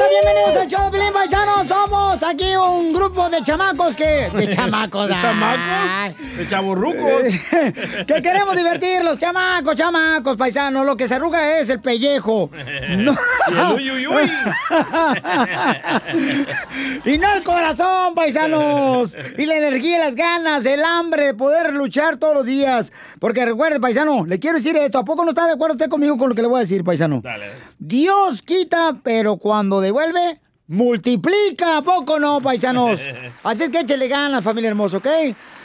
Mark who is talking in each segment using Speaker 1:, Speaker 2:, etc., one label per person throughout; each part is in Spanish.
Speaker 1: al show de Pelín Paisanos. Somos aquí un grupo de chamacos que... De chamacos.
Speaker 2: ¿De chamacos? ¿De chaburrucos?
Speaker 1: que queremos divertir los chamacos, chamacos, paisanos. Lo que se arruga es el pellejo. No.
Speaker 2: Y el uy, uy, uy.
Speaker 1: y no el corazón, paisanos. Y la energía, las ganas, el hambre de poder luchar todos los días. Porque recuerde, paisano, le quiero decir esto. ¿A poco no está de acuerdo usted conmigo con lo que le voy a decir, paisano? Dios quita, pero cuando devuelve, multiplica. ¿A poco no, paisanos? Así es que échele ganas, familia hermosa, ¿ok?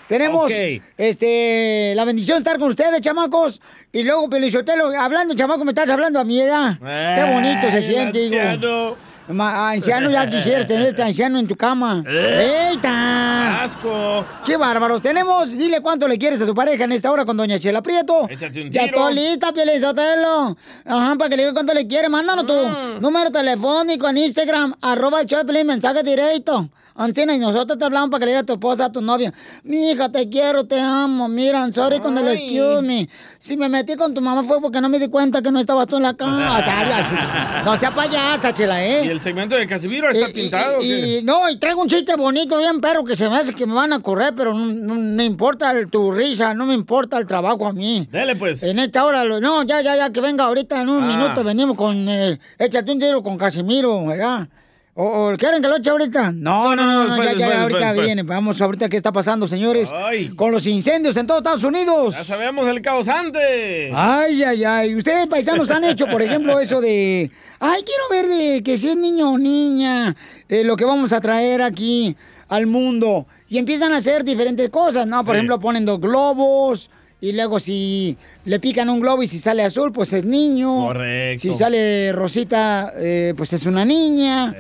Speaker 1: Tenemos este, la bendición de estar con ustedes, chamacos. Y luego, Pelichotelo, hablando, chamaco, me estás hablando a mi edad. Qué bonito se siente, digo.
Speaker 2: Anciano.
Speaker 1: Ma- anciano, ya quisiera tenerte anciano en tu cama.
Speaker 2: Eh.
Speaker 1: ¡Eita!
Speaker 2: ¡Asco!
Speaker 1: ¡Qué bárbaros! Tenemos, dile cuánto le quieres a tu pareja en esta hora con Doña Chela Prieto.
Speaker 2: Échate un
Speaker 1: Ya todo lista, Pielizotelo. Ajá, para que le diga cuánto le quieres. Mándanos tu
Speaker 2: Mm.
Speaker 1: número telefónico en Instagram, arroba el mensaje directo. Ancina, y nosotros te hablamos para que le digas a tu esposa, a tu novia. Mi hija, te quiero, te amo. Mira, I'm sorry con el
Speaker 2: Ay.
Speaker 1: excuse me. Si me metí con tu mamá fue porque no me di cuenta que no estabas tú en la casa. Ay, así. No sea payasa, Chela, ¿eh?
Speaker 2: ¿Y el segmento de Casimiro está
Speaker 1: Y-
Speaker 2: pintado?
Speaker 1: y-
Speaker 2: qué?
Speaker 1: y- no, y traigo un chiste bonito, bien, pero que se me hace que me van a correr, pero no, no me importa el- tu risa, no me importa el trabajo a mí.
Speaker 2: Dele, pues.
Speaker 1: En esta hora, lo- no, ya, ya, ya, que venga ahorita en un
Speaker 2: Ah.
Speaker 1: minuto, venimos con, eh, échate un tiro con Casimiro, ¿verdad? ¿O, quieren que lo eche ahorita? No, no, no, ya, ya, ahorita viene. Vamos ahorita qué está pasando, señores. Con los incendios en todo Estados Unidos.
Speaker 2: Ya sabemos el causante.
Speaker 1: Ay, ay, ay. Ustedes, paisanos, han hecho, por ejemplo, eso de. Ay, quiero ver de que si es niño o niña, eh, lo que vamos a traer aquí al mundo. Y empiezan a hacer diferentes cosas, ¿no? Por
Speaker 2: Sí.
Speaker 1: ejemplo, ponen dos globos. Y luego si le pican un globo y si sale azul, pues es niño.
Speaker 2: Correcto.
Speaker 1: Si sale rosita, eh, pues es una niña.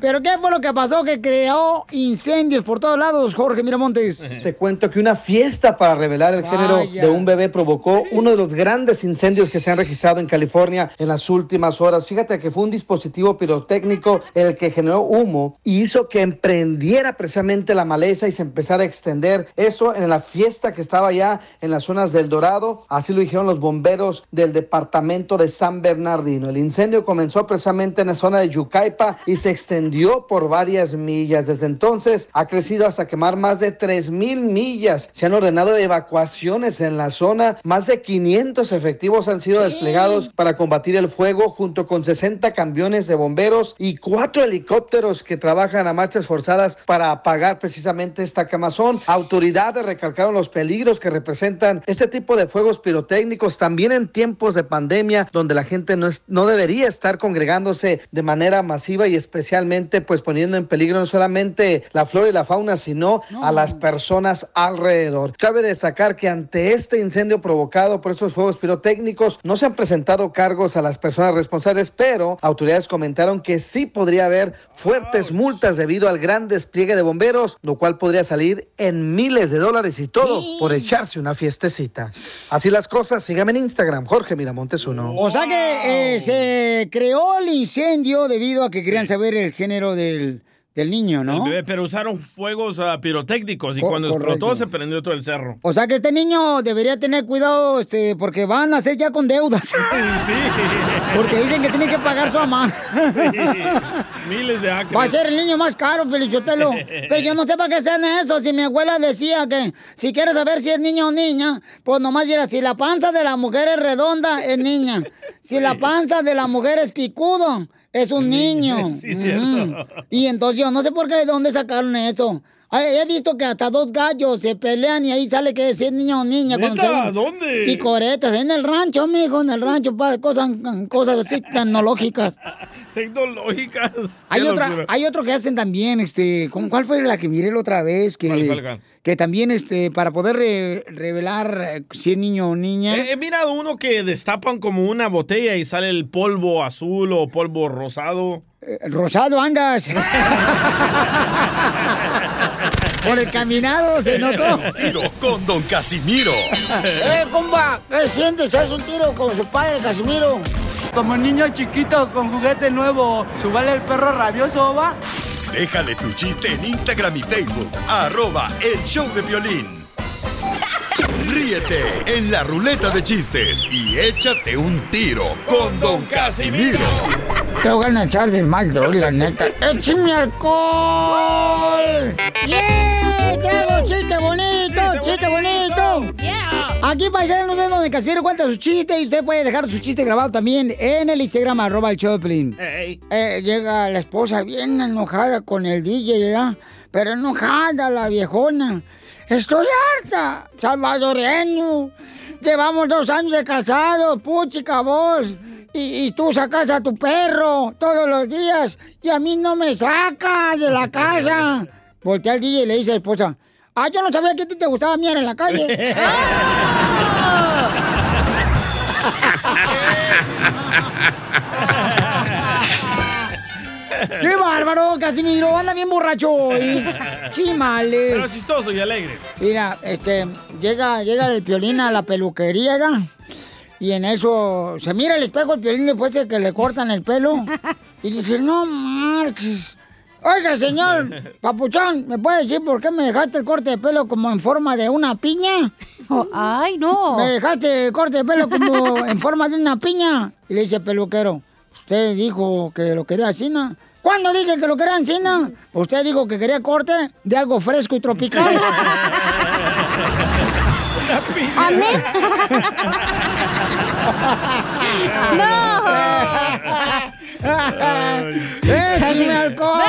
Speaker 1: Pero ¿qué fue lo que pasó? Que creó incendios por todos lados, Jorge Miramontes.
Speaker 3: Te cuento que una fiesta para revelar el género de un bebé provocó uno de los grandes incendios que se han registrado en California en las últimas horas. Fíjate que fue un dispositivo pirotécnico el que generó humo y hizo que emprendiera precisamente la maleza y se empezara a extender. Eso en la fiesta que estaba ya en las zonas del Dorado. Así lo dijeron los bomberos del departamento de San Bernardino. El incendio comenzó precisamente en la zona de Yucaipa y se extendió por varias millas. Desde entonces ha crecido hasta quemar más de 3 mil millas. Se han ordenado evacuaciones en la zona. Más de 500 efectivos han sido desplegados para combatir el fuego junto con 60 camiones de bomberos y cuatro helicópteros que trabajan a marchas forzadas para apagar precisamente esta quemazón. Autoridades recalcaron los peligros que representan este tipo de fuegos pirotécnicos también en tiempos de pandemia donde la gente no, es- no debería estar congregándose de manera masiva y especialmente pues poniendo en peligro no solamente la flora y la fauna sino a las personas alrededor. Cabe destacar que ante este incendio provocado por estos fuegos pirotécnicos no se han presentado cargos a las personas responsables, pero autoridades comentaron que sí podría haber fuertes multas debido al gran despliegue de bomberos, lo cual podría salir en miles de dólares y todo por echarse una fiestecita. Así las cosas, sígame en Instagram, Jorge Miramontes uno.
Speaker 1: O sea que eh, se creó el incendio debido a que querían saber el género del, del niño, ¿no?
Speaker 2: bebé, pero usaron fuegos ah, pirotécnicos y cuando explotó se prendió todo el cerro.
Speaker 1: O sea que este niño debería tener cuidado, este, porque van a ser ya con deudas.
Speaker 2: Sí,
Speaker 1: Porque dicen que tiene que pagar su mamá.
Speaker 2: miles de acres.
Speaker 1: Va a ser el niño más caro, Pelichotelo. Pero yo no sé para qué hacen eso. Si mi abuela decía que si quieres saber si es niño o niña, pues nomás dirá, si la panza de la mujer es redonda, es niña. Si la panza de la mujer es picudo, es un niño.
Speaker 2: Sí, cierto.
Speaker 1: Y entonces yo no sé por qué, de dónde sacaron eso. He visto que hasta dos gallos se pelean y ahí sale que es niño o niña.
Speaker 2: ¿Dónde?
Speaker 1: Picoretas, en el rancho, mijo, en el rancho, pa, cosas, cosas así tecnológicas.
Speaker 2: Tecnológicas.
Speaker 1: Hay otra, hay otro que hacen también, este, ¿con cuál fue la que miré la otra vez? Que,
Speaker 2: ¿Cuál, cuál, cuál?
Speaker 1: que también, este, para poder re- revelar eh, si es niño o niña.
Speaker 2: He, he mirado uno que destapan como una botella y sale el polvo azul o polvo rosado.
Speaker 1: Eh, rosado andas. Por el caminado se notó.
Speaker 4: Tiro con Don Casimiro.
Speaker 1: ¡Eh, compa! ¿Qué sientes? ¿Haz un tiro con su padre, Casimiro?
Speaker 5: Como niño chiquito con juguete nuevo, ¿subale el perro rabioso, va?
Speaker 4: Déjale tu chiste en Instagram y Facebook. Arroba El Show de Violín. Ríete en la ruleta de chistes y échate un tiro con Don Casimiro.
Speaker 1: Te voy a echar de mal, droga, la neta. ¡Échame alcohol! ¡Yeah! ¡Traigo un chiste bonito! ¡Chiste bonito! Aquí, paisanos, es donde Casimiro cuenta su chiste y usted puede dejar su chiste grabado también en el Instagram, arroba el Choplin. Eh, llega la esposa bien enojada con el DJ, ¿verdad? Pero enojada la viejona. Estoy harta, salvadoreño. Llevamos dos años de casado, puchica vos. Y, y tú sacas a tu perro todos los días y a mí no me sacas de la casa. Voltea al DJ y le dice a la esposa, ah, yo no sabía que a ti te gustaba mirar en la calle. ¡Qué bárbaro, Casimiro! Anda bien borracho hoy. Chimales.
Speaker 2: Pero chistoso y alegre.
Speaker 1: Mira, este, llega, llega el piolín a la peluquería, ¿verdad? Y en eso se mira al espejo el piolín después de que le cortan el pelo. Y dice, no marches. Oiga, señor Papuchón, ¿me puede decir por qué me dejaste el corte de pelo como en forma de una piña?
Speaker 6: ay, no.
Speaker 1: Me dejaste el corte de pelo como en forma de una piña. Y le dice el peluquero, usted dijo que lo quería así, ¿no? ¿Cuándo dije que lo quería no? Usted dijo que quería corte de algo fresco y tropical.
Speaker 6: ¿A mí? ¡No!
Speaker 1: ¡Échame alcohol!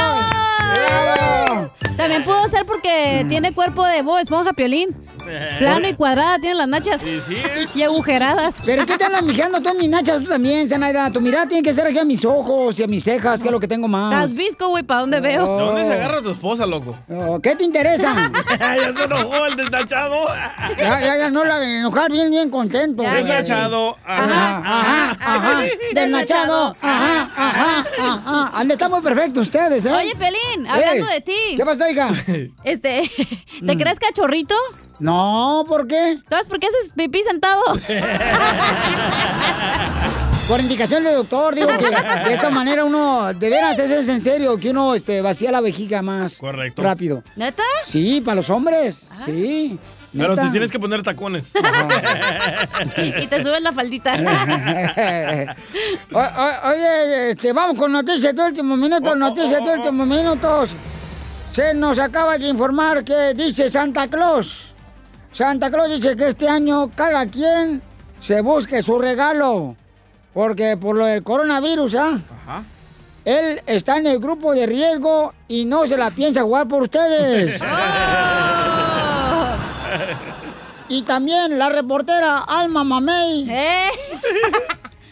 Speaker 6: ¡Bravo! También pudo ser porque tiene cuerpo de Bob Esponja Piolín. Plano y cuadrada, tiene las nachas.
Speaker 2: Sí, sí.
Speaker 6: Y agujeradas.
Speaker 1: ¿Pero qué te andas mijando tú en mis nachas? Tú también, Zenaida. Tu mirada tiene que ser aquí a mis ojos y a mis cejas, que es lo que tengo más.
Speaker 6: Estás visco, güey, ¿para dónde veo?
Speaker 2: ¿De dónde se agarra tu esposa, loco?
Speaker 1: Oh, ¿Qué te interesa?
Speaker 2: ya se enojó el desnachado.
Speaker 1: ya, ya, ya, no la de enojar bien, bien contento.
Speaker 6: Ya, ya,
Speaker 2: Desnachado.
Speaker 1: Ajá, ajá, ajá. Desnachado. Ajá, ajá, ajá. Han muy perfectos ustedes, ¿eh?
Speaker 6: Oye, Pelín, hablando
Speaker 1: Eh,
Speaker 6: de ti.
Speaker 1: ¿Qué pasó, hija?
Speaker 6: Este, ¿te crees cachorrito?
Speaker 1: No, ¿por qué?
Speaker 6: ¿Sabes por qué haces pipí sentado?
Speaker 1: Por indicación del doctor, digo que de esa manera uno, de veras, eso es en serio, que uno este, vacía la vejiga más
Speaker 2: Correcto.
Speaker 1: rápido.
Speaker 6: ¿Neta?
Speaker 1: Sí, para los hombres, sí.
Speaker 2: Pero
Speaker 1: neta.
Speaker 2: te tienes que poner tacones.
Speaker 6: Y te subes la faldita.
Speaker 1: O- o- oye, este, vamos con noticias de último minuto, noticias de últimos minutos. Se nos acaba de informar que dice Santa Claus. Santa Claus dice que este año cada quien se busque su regalo. Porque por lo del coronavirus, ¿ah?
Speaker 2: Ajá.
Speaker 1: Él está en el grupo de riesgo y no se la piensa jugar por ustedes. Y también la reportera Alma Mamey.
Speaker 6: ¿Eh?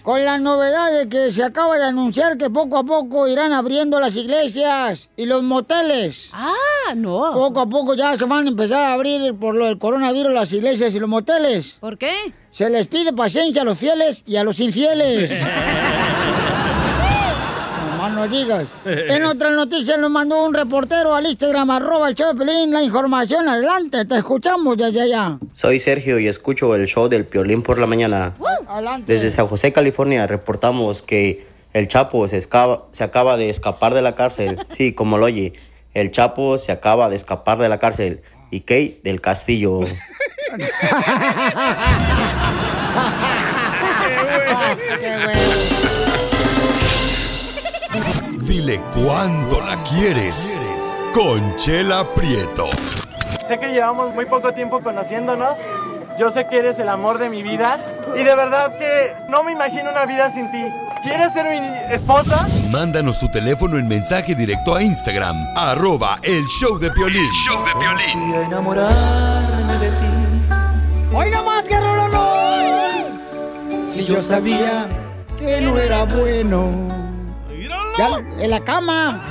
Speaker 1: Con la novedad de que se acaba de anunciar que poco a poco irán abriendo las iglesias y los moteles.
Speaker 6: Ah, no.
Speaker 1: Poco a poco ya se van a empezar a abrir por lo del coronavirus las iglesias y los moteles.
Speaker 6: ¿Por qué?
Speaker 1: Se les pide paciencia a los fieles y a los infieles. No digas. En otra noticia nos mandó un reportero al Instagram, arroba el show de Pelín, la información. Adelante, te escuchamos desde allá.
Speaker 7: Soy Sergio y escucho el show del Piolín por la mañana.
Speaker 1: Adelante.
Speaker 7: Desde San José, California, reportamos que el Chapo se, escapa- se acaba de escapar de la cárcel. Sí, como lo oye, el Chapo se acaba de escapar de la cárcel. Y Kate del castillo.
Speaker 1: Qué bueno.
Speaker 4: Dile cuándo la quieres. Conchela Prieto.
Speaker 5: Sé que llevamos muy poco tiempo conociéndonos. Yo sé que eres el amor de mi vida. Y de verdad que no me imagino una vida sin ti. ¿Quieres ser mi esposa?
Speaker 4: Mándanos tu teléfono en mensaje directo a Instagram, arroba el show de Piolín. show de Piolín.
Speaker 5: enamorarme de ti.
Speaker 1: ¡Hoy que rolonón! Si yo sabía que no era bueno. En la cama.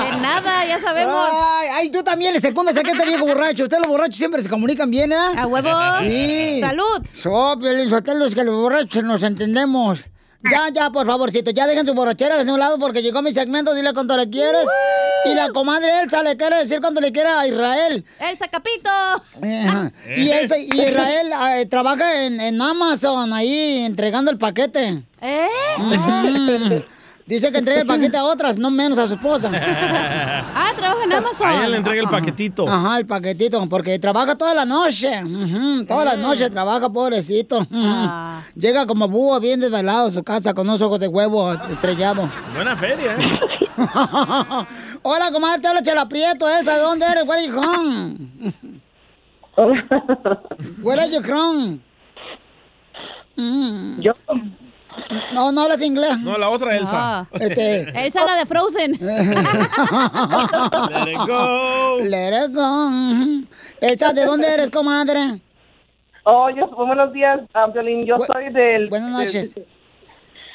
Speaker 6: De nada, ya sabemos.
Speaker 1: Ay, ay, tú también le secundas a que este viejo borracho. Ustedes los borrachos siempre se comunican bien, ¿eh?
Speaker 6: A huevo.
Speaker 1: Sí.
Speaker 6: Salud.
Speaker 1: So, es que los borrachos nos entendemos. Ya, ya, por favorcito, ya dejen su borrachera de un lado porque llegó mi segmento, dile cuánto le quieres. Y la comadre Elsa le quiere decir cuánto le quiere a Israel.
Speaker 6: Elsa Capito.
Speaker 1: Ajá. Y, Elsa, y Israel eh, trabaja en, en Amazon ahí entregando el paquete.
Speaker 6: ¿Eh?
Speaker 1: Ujú. Dice que entrega el paquete a otras, no menos a su esposa.
Speaker 6: Ah, trabaja en Amazon.
Speaker 2: A ella le entrega el paquetito.
Speaker 1: Ajá, el paquetito, porque trabaja toda la noche. Ujú, Todas las noches trabaja, pobrecito.
Speaker 6: Ah.
Speaker 1: Llega como búho bien desvelado a su casa con unos ojos de huevo estrellado.
Speaker 2: Buena feria, ¿eh?
Speaker 1: Hola, comadre, te habla Chela Prieto, Elsa, ¿de dónde eres? Where are you from? Where are you from? Mm.
Speaker 8: Yo.
Speaker 1: No, no hablas inglés.
Speaker 2: No, la otra Elsa.
Speaker 6: Ah.
Speaker 1: Este.
Speaker 6: Elsa la de Frozen.
Speaker 2: Let it go.
Speaker 1: Let it go. Elsa, ¿de dónde eres, comadre?
Speaker 8: Oh, yo, buenos días, ah, Piolín. Yo
Speaker 1: Bu-
Speaker 8: soy del...
Speaker 1: Buenas noches.
Speaker 8: del-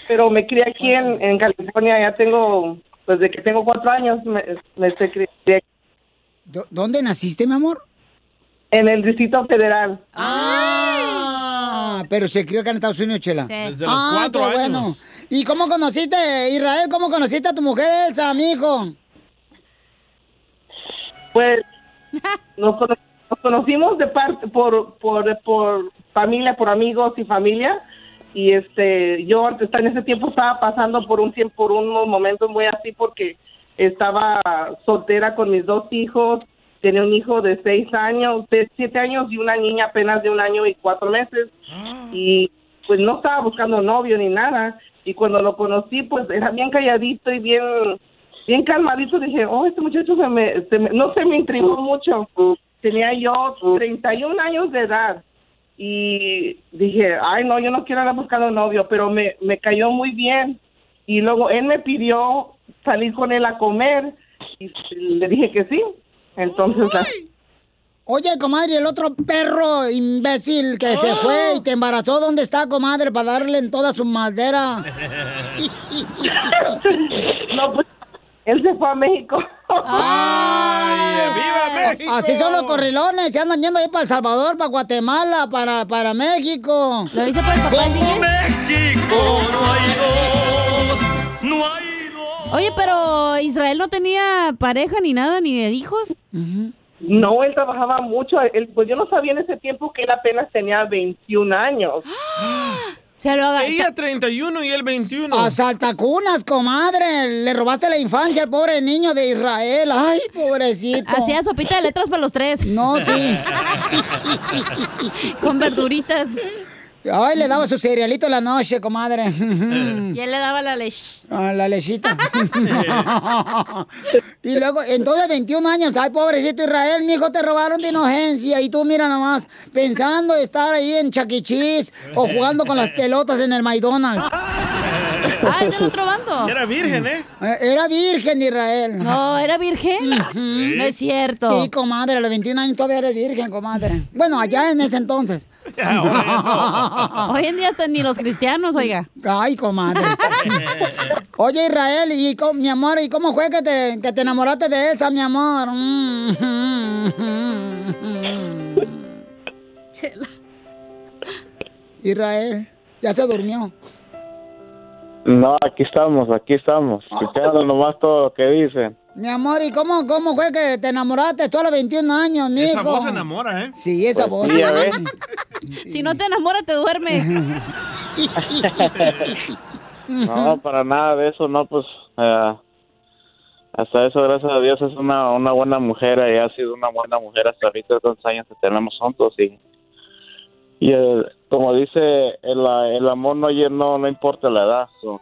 Speaker 8: pero me crié aquí en, en California. Ya tengo, desde que tengo cuatro años, me, me crié
Speaker 1: ¿Dó- ¿Dónde naciste, mi amor?
Speaker 8: en el Distrito Federal.
Speaker 1: Ah, pero se crió acá en Estados Unidos, Chela.
Speaker 6: Sí.
Speaker 2: Desde los
Speaker 1: ah,
Speaker 2: cuatro
Speaker 1: qué
Speaker 2: años.
Speaker 1: bueno. ¿Y cómo conociste, Israel? ¿Cómo conociste a tu mujer, Elsa, amigo?
Speaker 8: Pues nos, cono- nos conocimos de parte por, por, por familia, por amigos y familia. Y este, yo en ese tiempo estaba pasando por un tiempo, por unos momentos muy así porque estaba soltera con mis dos hijos. Tenía un hijo de seis años, de siete años y una niña apenas de un año y cuatro meses. Y pues no estaba buscando novio ni nada. Y cuando lo conocí, pues era bien calladito y bien bien calmadito dije, oh, este muchacho se me, se me- no se me intrigó mucho. Tenía yo 31 años de edad y dije, ay, no, yo no quiero andar buscando novio, pero me, me cayó muy bien. Y luego él me pidió salir con él a comer y le dije que sí. Entonces, la-
Speaker 1: Oye, comadre, el otro perro imbécil que se fue y te embarazó, ¿dónde está, comadre? Para darle en toda su madera.
Speaker 8: no, pues, él se fue a México.
Speaker 2: ¡Ay, viva México!
Speaker 1: Así son los corrilones, se andan yendo ahí para El Salvador, para Guatemala, para, para México.
Speaker 6: Lo hice por el papá DJ.
Speaker 9: México no hay dos, no hay dos.
Speaker 6: Oye, pero Israel no tenía pareja ni nada, ni de hijos.
Speaker 8: No, él trabajaba mucho. Él, pues yo no sabía en ese tiempo que él apenas tenía 21 años.
Speaker 6: Se lo haga.
Speaker 2: Ella 31 y él 21.
Speaker 1: A saltacunas, comadre. Le robaste la infancia al pobre niño de Israel. Ay, pobrecito.
Speaker 6: Hacía sopita de letras para los tres.
Speaker 1: No, sí.
Speaker 6: Con verduritas.
Speaker 1: Ay, le daba su cerealito en la noche, comadre.
Speaker 6: Y él le daba la leche.
Speaker 1: Ah, la lechita. y luego, entonces 21 años, ay, pobrecito Israel, mi hijo te robaron de inocencia. Y tú, mira nomás, pensando estar ahí en Chaquichis o jugando con las pelotas en el McDonald's.
Speaker 6: Ah, es del otro bando.
Speaker 2: Era virgen, ¿eh?
Speaker 1: Eh, Era virgen Israel.
Speaker 6: No, era virgen. No es cierto.
Speaker 1: Sí, comadre, a los 21 años todavía eres virgen, comadre. Bueno, allá en ese entonces.
Speaker 6: Hoy en día hasta ni los cristianos, oiga.
Speaker 1: Ay, comadre. Oye, Israel, y co- mi amor, ¿y cómo fue que te, que te enamoraste de Elsa, mi amor?
Speaker 6: Chela.
Speaker 1: Israel, ya se durmió.
Speaker 10: No, aquí estamos, aquí estamos, escuchando nomás todo lo que dicen.
Speaker 1: Mi amor, ¿y cómo, cómo fue que te enamoraste tú a los 21 años, mijo?
Speaker 2: Esa voz enamora, ¿eh?
Speaker 1: Sí, esa
Speaker 10: Pues
Speaker 1: voz.
Speaker 10: sí.
Speaker 6: Si no te enamoras, te duerme.
Speaker 10: No, para nada de eso, no, pues eh, hasta eso, gracias a Dios, es una, una buena mujer y ha sido una buena mujer hasta ahorita, tantos años que tenemos juntos y, y eh, como dice, el, el amor no, no, no importa la edad, so,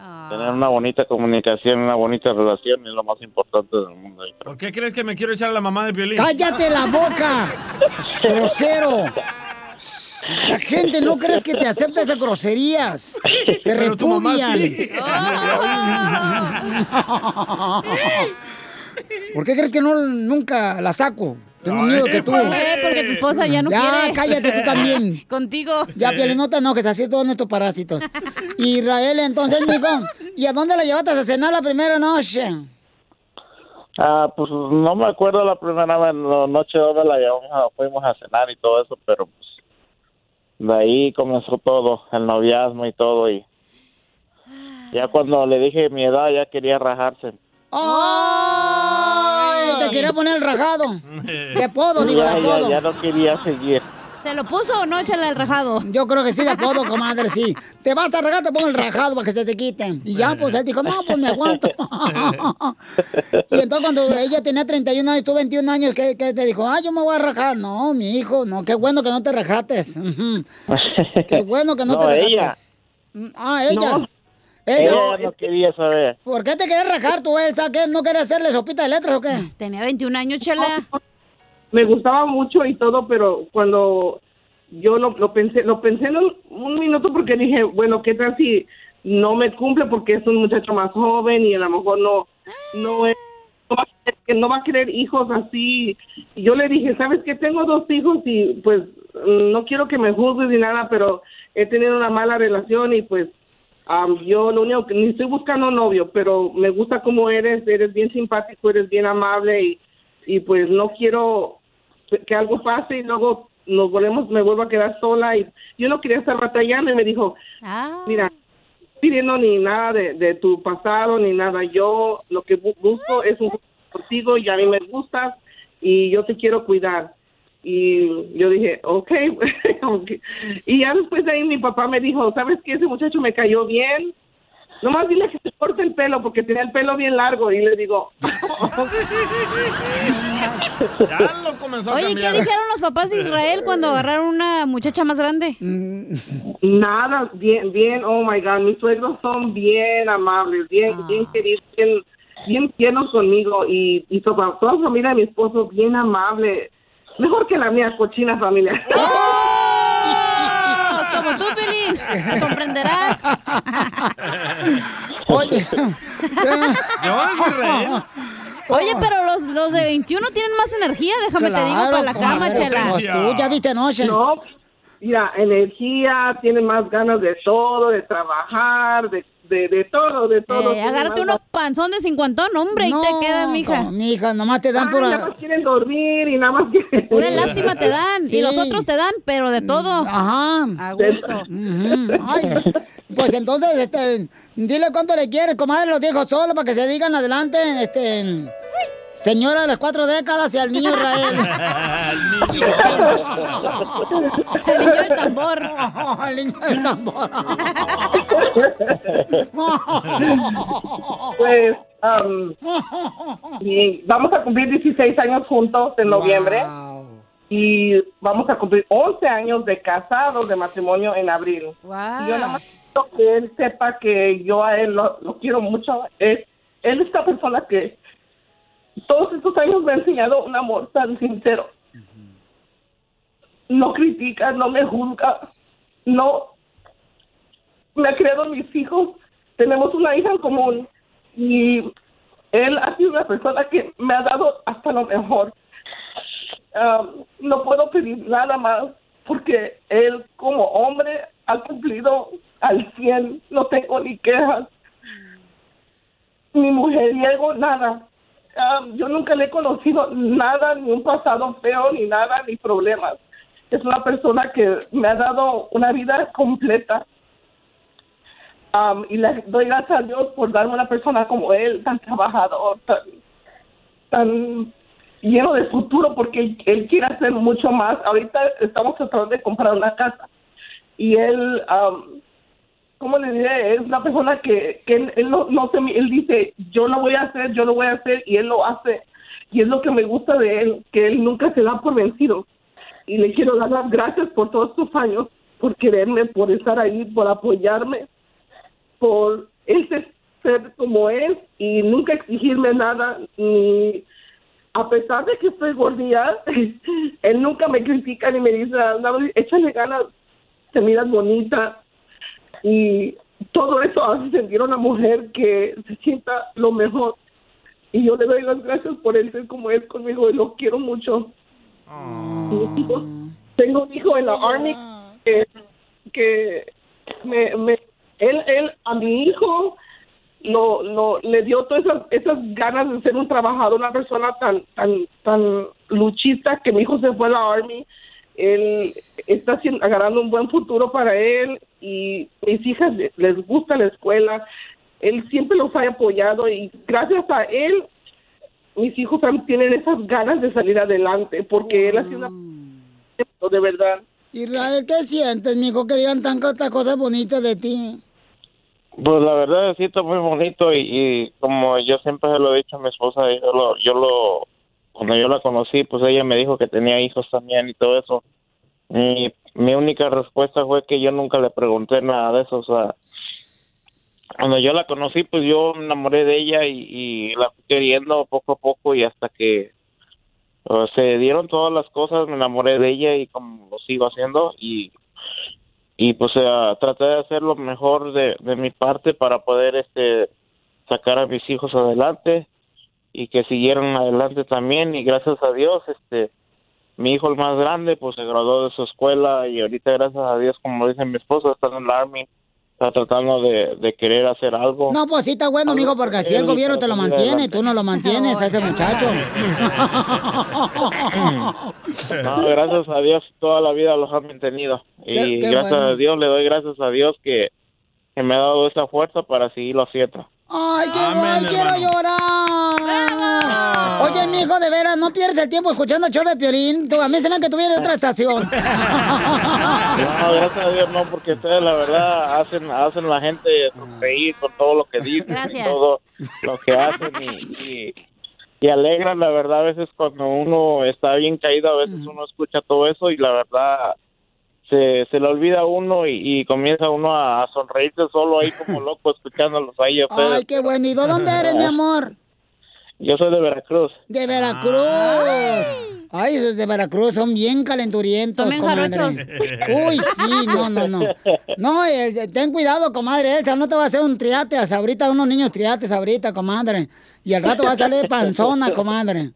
Speaker 6: Ah.
Speaker 10: tener una bonita comunicación, una bonita relación es lo más importante del mundo.
Speaker 2: ¿Por qué crees que me quiero echar a la mamá de Piolín?
Speaker 1: ¡Cállate la boca! ¡Grosero! La gente no crees que te acepta esas groserías. Te
Speaker 2: Pero tu mamá
Speaker 1: repudian.
Speaker 2: sí.
Speaker 1: ¿Por qué crees que no nunca la saco? Tengo miedo que tú.
Speaker 6: Eh, porque tu esposa ya no
Speaker 1: ya,
Speaker 6: quiere.
Speaker 1: cállate tú también.
Speaker 6: Contigo.
Speaker 1: Ya, Piolín, no te enojes, así es todos estos parásitos. Israel, entonces, mijo, ¿y a dónde la llevaste a cenar la primera noche?
Speaker 10: Ah, pues no me acuerdo la primera noche donde la llevamos, a- fuimos a cenar y todo eso, pero pues de ahí comenzó todo, el noviazgo y todo y Ya cuando le dije mi edad ya quería rajarse.
Speaker 1: ¡Ay! Te quería poner el rajado. De apodo, digo, de
Speaker 10: ya,
Speaker 1: apodo.
Speaker 10: ya no quería seguir.
Speaker 6: ¿Se lo puso o no, échale el rajado?
Speaker 1: Yo creo que sí, de apodo, comadre, sí. Te vas a regar, te pongo el rajado para que se te quite. Y ya, pues él dijo, no, pues me aguanto. y entonces cuando ella tenía 31 años, tú 21 años, ¿qué, qué te dijo? Ah, yo me voy a rajar. No, mi hijo, no, qué bueno que no te rajates. Qué bueno que no,
Speaker 10: No,
Speaker 1: te rajates.
Speaker 10: ella.
Speaker 1: Ah, ella.
Speaker 10: No.
Speaker 1: Elsa,
Speaker 10: Ella no quería saber.
Speaker 1: ¿Por qué te querías rajar tú, Elsa? ¿Qué? ¿No querías hacerle sopita de letras o qué?
Speaker 6: Tenía 21 años, chela.
Speaker 8: me gustaba mucho y todo, pero cuando yo lo, lo pensé, lo pensé en un, un minuto porque dije, bueno, ¿qué tal si no me cumple porque es un muchacho más joven y a lo mejor no, no es, no va, a- no va a querer hijos así? Y yo le dije, ¿sabes qué? Tengo dos hijos y pues mm, no quiero que me juzgues ni nada, pero he tenido una mala relación y pues am, yo lo único que ni estoy buscando novio, pero me gusta cómo eres, eres bien simpático, eres bien amable y, y pues no quiero que algo pase y luego nos volvemos, me vuelvo a quedar sola y yo no quería estar batallando y me dijo, mira, no estoy pidiendo ni nada de, de tu pasado ni nada, yo lo que bu- busco es un contigo y a mí me gustas y yo te quiero cuidar. Y yo dije, ok. y ya después de ahí mi papá me dijo, ¿sabes qué? Ese muchacho me cayó bien. Nomás dile que se corte el pelo porque tenía el pelo bien largo. Y le digo,
Speaker 2: Ya lo comenzó a
Speaker 6: Oye, ¿qué
Speaker 2: cambiar.
Speaker 6: dijeron los papás de Israel cuando agarraron una muchacha más grande?
Speaker 8: Nada, bien, bien, oh my God, mis suegros son bien amables, bien, bien queridos, bien, bien tiernos conmigo y, y toda, toda la familia de mi esposo bien amable, mejor que la mía cochina familia.
Speaker 6: ¡Oh! Como tú, Pelín. Comprenderás.
Speaker 1: Oye.
Speaker 6: Oye, pero los, los de 21 tienen más energía, déjame te digo, para la cama, chela.
Speaker 1: Tú ya viste anoche.
Speaker 8: No, mira, energía, tiene más ganas de todo, de trabajar, de, de, de todo, de todo.
Speaker 6: Eh, agárrate unos panzón de cincuentón, hombre, y te quedas, mija.
Speaker 1: No, mija, nomás te dan
Speaker 8: Ay,
Speaker 1: pura...
Speaker 8: nada más quieren dormir y nada más quieren...
Speaker 6: Pura lástima te dan.
Speaker 1: Sí.
Speaker 6: Y los otros te dan, pero de todo.
Speaker 1: Ajá.
Speaker 6: A gusto.
Speaker 1: Ay, pues entonces, este, dile cuánto le quieres, comadre, los dijo solo para que se digan adelante, este, señora de las cuatro décadas y al niño Israel.
Speaker 6: El niño del tambor.
Speaker 1: El niño del tambor.
Speaker 8: Pues y vamos a cumplir 16 años juntos en noviembre y vamos a cumplir 11 años de casados de matrimonio en abril.
Speaker 6: Wow.
Speaker 8: Y yo nada más quiero que él sepa que yo a él lo, lo quiero mucho. Es, él es esta persona que todos estos años me ha enseñado un amor tan sincero. No critica, no me juzga, no me ha criado mis hijos. Tenemos una hija en común y él ha sido una persona que me ha dado hasta lo mejor. No puedo pedir nada más porque él como hombre ha cumplido al 100, no tengo ni quejas, ni mujeriego, nada. Ah, yo nunca le he conocido nada, ni un pasado feo, ni nada, ni problemas. Es una persona que me ha dado una vida completa. Um, y le doy gracias a Dios por darme una persona como él, tan trabajador, tan, tan lleno de futuro, porque él quiere hacer mucho más. Ahorita estamos tratando de comprar una casa y él, um, ¿cómo le diré? Es una persona que, que él, él no, no se, él dice, yo lo voy a hacer, yo lo voy a hacer, y él lo hace. Y es lo que me gusta de él, que él nunca se da por vencido. Y le quiero dar las gracias por todos estos años, por quererme, por estar ahí, por apoyarme, por ese ser como es y nunca exigirme nada, ni a pesar de que estoy gordita, él nunca me critica ni me dice, "Anda, échale ganas, te miras bonita, y todo eso hace sentir a una mujer que se sienta lo mejor. Y yo le doy las gracias por él ser como es conmigo y lo quiero mucho. Hijos- Tengo un hijo en la Army que, que me, me- él, él a mi hijo lo, lo, le dio todas esas, esas ganas de ser un trabajador, una persona tan, tan, tan luchista que mi hijo se fue a la Army. Él está haciendo, agarrando un buen futuro para él y mis hijas le- les gusta la escuela. él siempre los ha apoyado y gracias a él mis hijos también tienen esas ganas de salir adelante porque él ha sido una de verdad.
Speaker 1: Israel, ¿qué sientes, mijo, que digan tantas cosas bonitas de ti?
Speaker 10: Pues la verdad sí está muy bonito y, y como yo siempre se lo he dicho a mi esposa, yo lo, yo lo, cuando yo la conocí, pues ella me dijo que tenía hijos también y todo eso. Mi, mi única respuesta fue que yo nunca le pregunté nada de eso, o sea, cuando yo la conocí, pues yo me enamoré de ella y, y la fui queriendo poco a poco y hasta que se dieron todas las cosas, me enamoré de ella y como lo sigo haciendo y y pues eh, traté de hacer lo mejor de, de mi parte para poder este sacar a mis hijos adelante y que siguieran adelante también y gracias a Dios este mi hijo el más grande pues se graduó de su escuela y ahorita gracias a Dios como dice mi esposa está en el army está tratando de, de querer hacer algo
Speaker 1: No, pues sí está bueno, mijo, porque así el gobierno te lo mantiene, tú no lo mantienes a ese muchacho.
Speaker 10: No, gracias a Dios toda la vida los han mantenido. Y
Speaker 1: Qué- qué
Speaker 10: gracias
Speaker 1: bueno.
Speaker 10: a Dios le doy gracias a Dios que, que me ha dado esa fuerza para seguirlo haciendo.
Speaker 1: Ay, qué guay, quiero llorar. Oye, mijo, de veras, no pierdes el tiempo escuchando el show de Piolín. Tú, a mí se me que tú vienes de otra estación.
Speaker 10: No, gracias a Dios no, porque ustedes la verdad hacen hacen la gente reír con todo lo que dicen,
Speaker 6: Gracias.
Speaker 10: y todo lo que hacen y, y, y alegran la verdad a veces cuando uno está bien caído, a veces uno escucha todo eso y la verdad se, se le olvida a uno y, y comienza uno a, a sonreírse solo ahí como loco escuchándolos ahí a ustedes.
Speaker 1: Ay, qué bueno. ¿Y de dónde eres, mi amor?
Speaker 10: Yo soy de Veracruz.
Speaker 1: De Veracruz. Ay, esos de Veracruz son bien calenturientos,
Speaker 6: Son bien jarochos.
Speaker 1: Uy, sí, no, no, no. No, eh, ten cuidado, comadre Elsa, no te va a hacer un triates ahorita, unos niños triates ahorita, comadre. Y al rato va a salir panzona, comadre.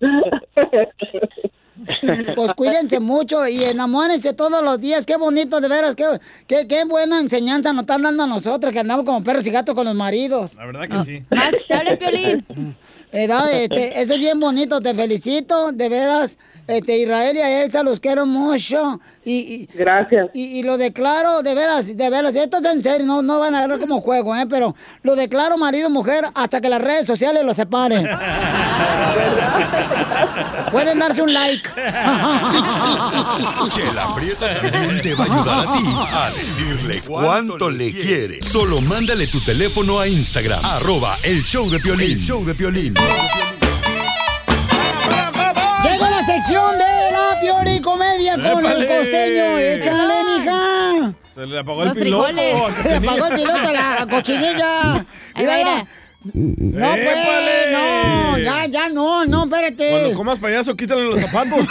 Speaker 1: Pues cuídense mucho y enamórense todos los días. Qué bonito, de veras. Qué, qué, qué buena enseñanza nos están dando a nosotros que andamos como perros y gatos con los maridos.
Speaker 2: La verdad que sí.
Speaker 6: Más, te Piolín.
Speaker 1: Edad, este, eso es bien bonito, te felicito, de veras, este, Israel y a Elsa los quiero mucho. Y, y-
Speaker 8: Gracias.
Speaker 1: y, y lo declaro, de veras, de veras, esto es en serio, no, no van a ver como juego, ¿eh? Pero lo declaro marido mujer hasta que las redes sociales lo separen. Pueden darse un like.
Speaker 4: Chela Prieto también te va a ayudar a ti a decirle cuánto le quiere. Solo mándale tu teléfono a Instagram, arroba el show de Piolín. El show de Piolín.
Speaker 1: Llegó la sección de la Pioli Comedia con el costeño. Échale, mija.
Speaker 2: Se le apagó
Speaker 6: Los
Speaker 2: el piloto.
Speaker 1: Se
Speaker 2: Cachanilla.
Speaker 1: apagó el piloto a la cochinilla.
Speaker 6: Ahí va, mira.
Speaker 1: No, pues,
Speaker 2: ¡Épale!
Speaker 1: no, ya, ya, no, no, espérate.
Speaker 2: Cuando comas payaso, quítale los zapatos.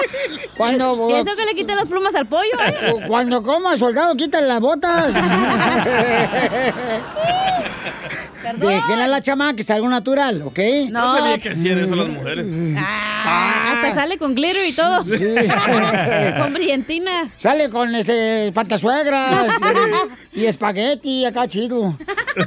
Speaker 1: Cuando,
Speaker 6: Y eso que le quita las plumas al pollo, ¿eh?
Speaker 1: cuando coma, soldado, quítale las botas. Déjenle a la chama que salga natural, ¿ok?
Speaker 2: No
Speaker 6: No,
Speaker 2: sabía que hacían eso las mujeres.
Speaker 6: ah, hasta sale con glitter y todo. con brillantina.
Speaker 1: Sale con ese pantasuegras y, y espagueti acá chido.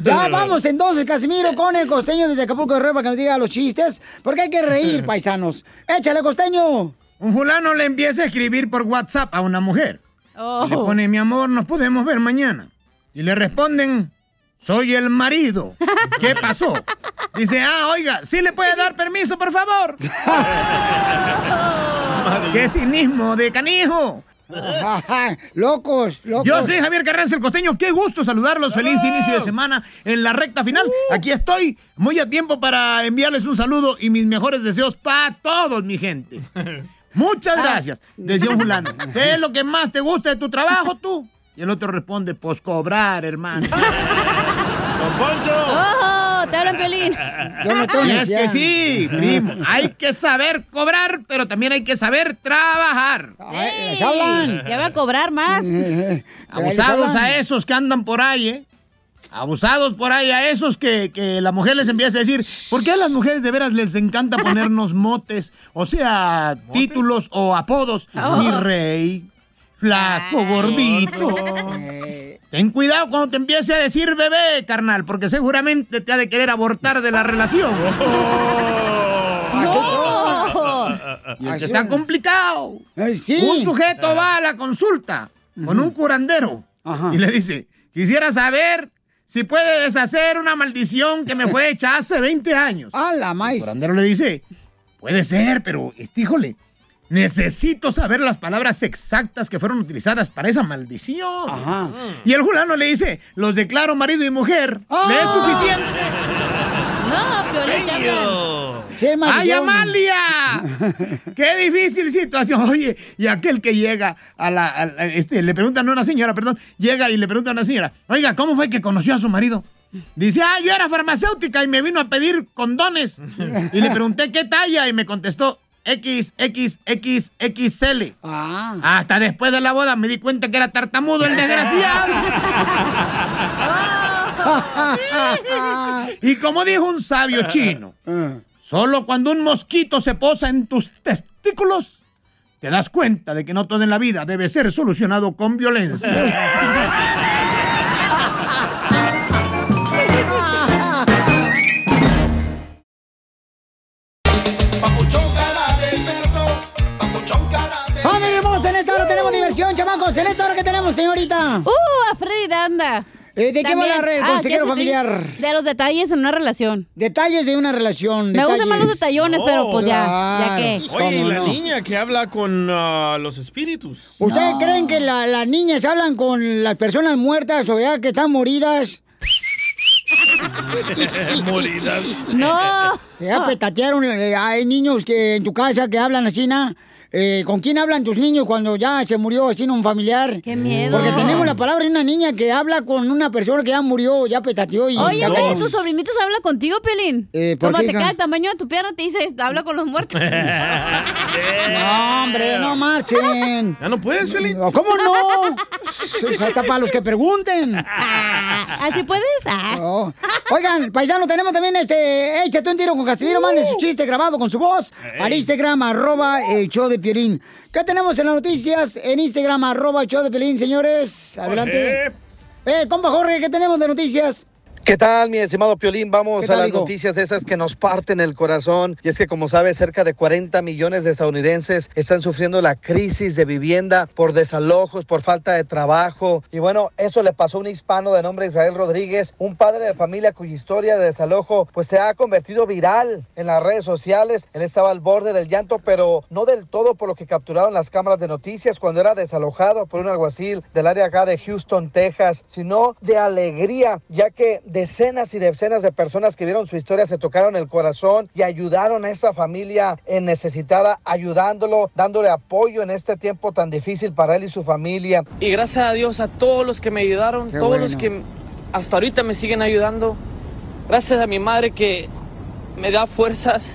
Speaker 1: Ya vamos entonces, Casimiro, con el costeño desde Acapulco de Guerrero para que nos diga los chistes, porque hay que reír, paisanos. Échale, costeño.
Speaker 11: Un fulano le empieza a escribir por WhatsApp a una mujer.
Speaker 6: Oh.
Speaker 11: Y le pone, mi amor, nos podemos ver mañana. Y le responden, soy el marido. ¿Qué pasó? Dice, ah, oiga, ¿sí le puede dar permiso, por favor? ¡Qué cinismo de canijo!
Speaker 1: locos, locos.
Speaker 11: Yo soy Javier Carranza, el costeño. Qué gusto saludarlos. Feliz inicio de semana en la recta final. Aquí estoy, muy a tiempo para enviarles un saludo y mis mejores deseos para todos, mi gente. Muchas gracias. Decía un fulano, ¿qué es lo que más te gusta de tu trabajo tú? Y el otro responde, pues cobrar, hermano.
Speaker 2: ¡Don Poncho!
Speaker 6: ¡Oh! Te hablan Piolín.
Speaker 1: No
Speaker 11: Y es que sí, primo. Hay que saber cobrar, pero también hay que saber trabajar.
Speaker 1: Ay, les hablan.
Speaker 6: Ya va a cobrar más.
Speaker 11: Abusados a esos que andan por ahí, ¿eh? Abusados por ahí a esos que, que la mujer les empieza a decir, ¿por qué a las mujeres de veras les encanta ponernos motes? O sea, títulos o apodos. Mi rey, flaco, gordito. Ten cuidado cuando te empiece a decir bebé, carnal, porque seguramente te ha de querer abortar de la relación.
Speaker 6: ¡No!
Speaker 11: Y es que está complicado.
Speaker 1: Ay, sí.
Speaker 11: Un sujeto va a la consulta con un curandero
Speaker 1: Ajá.
Speaker 11: y le dice, quisiera saber si puede deshacer una maldición que me fue hecha hace 20 años.
Speaker 1: ¡A la maíz!
Speaker 11: Curandero le dice, puede ser, pero, híjole, necesito saber las palabras exactas que fueron utilizadas para esa maldición. Y el fulano le dice, los declaro marido y mujer. ¿Le es suficiente?
Speaker 6: No, Piolín, te hablan.
Speaker 11: ¡Ay, Amalia! ¡Qué difícil situación! Oye, y aquel que llega a la. a la- este, le preguntan a una señora, perdón, llega y le pregunta a una señora, oiga, ¿cómo fue que conoció a su marido? Dice, ah, yo era farmacéutica y me vino a pedir condones. Y le pregunté qué talla y me contestó XXXXL. Hasta después de la boda me di cuenta que era tartamudo el desgraciado. y como dijo un sabio chino, solo cuando un mosquito se posa en tus testículos, te das cuenta de que no todo en la vida debe ser solucionado con violencia.
Speaker 6: ¡Uh! A Freddy Danda.
Speaker 1: Eh, ¿de qué va a hablar el
Speaker 6: Ah,
Speaker 1: consejero familiar?
Speaker 6: De los detalles en una relación.
Speaker 1: Detalles de una relación.
Speaker 6: Me gustan más los
Speaker 1: detalles.
Speaker 6: detallones, pero pues ya, ya que.
Speaker 2: Oye, y
Speaker 1: ¿Cómo
Speaker 2: la
Speaker 1: no?
Speaker 2: niña que habla con ah, los espíritus.
Speaker 1: ¿Ustedes creen que la- las niñas hablan con las personas muertas o ya que están moridas?
Speaker 2: Moridas.
Speaker 6: No.
Speaker 1: Ya petatearon. eh, hay niños que en tu casa que hablan así, ¿no? Eh, ¿Con quién hablan tus niños cuando ya se murió así un familiar? Qué
Speaker 6: miedo.
Speaker 1: Porque tenemos la palabra de una niña que habla con una persona que ya murió, ya petateó y...
Speaker 6: Oye,
Speaker 1: está
Speaker 6: que
Speaker 1: con-
Speaker 6: tus sobrinitos hablan contigo, Pelín.
Speaker 1: Eh, ¿por
Speaker 6: Como
Speaker 1: qué,
Speaker 6: te
Speaker 1: hija?
Speaker 6: queda el tamaño de tu pierna, te dice, habla con los muertos.
Speaker 1: No, hombre, no marchen.
Speaker 2: ¿Ya no puedes, Feliz?
Speaker 1: ¿Cómo no? Es hasta para los que pregunten.
Speaker 6: ¿Así puedes? Ah.
Speaker 1: No. Oigan, paisano, tenemos también este. Échate un tiro con Casimiro, mande su chiste grabado con su voz al Instagram, arroba el show de Piolín. ¿Qué tenemos en las noticias? En Instagram, arroba el show de Piolín, señores. Adelante. Eh, compa Jorge, ¿qué tenemos de noticias?
Speaker 3: ¿Qué tal, mi estimado Piolín? Vamos
Speaker 1: ¿Qué
Speaker 3: a las noticias de esas que nos parten el corazón. Y es que, como sabes, cerca de 40 millones de estadounidenses están sufriendo la crisis de vivienda por desalojos, por falta de trabajo. Y bueno, eso le pasó a un hispano de nombre Israel Rodríguez, un padre de familia cuya historia de desalojo pues se ha convertido viral en las redes sociales. Él estaba al borde del llanto, pero no del todo por lo que capturaron las cámaras de noticias cuando era desalojado por un alguacil del área acá de Houston, Texas, sino de alegría, ya que decenas y decenas de personas que vieron su historia se tocaron el corazón y ayudaron a esa familia en necesitada, ayudándolo, dándole apoyo en este tiempo tan difícil para él y su familia.
Speaker 12: Y gracias a Dios a todos los que me ayudaron,
Speaker 3: Qué
Speaker 12: todos los que hasta ahorita me siguen ayudando. Gracias a mi madre que me da fuerzas.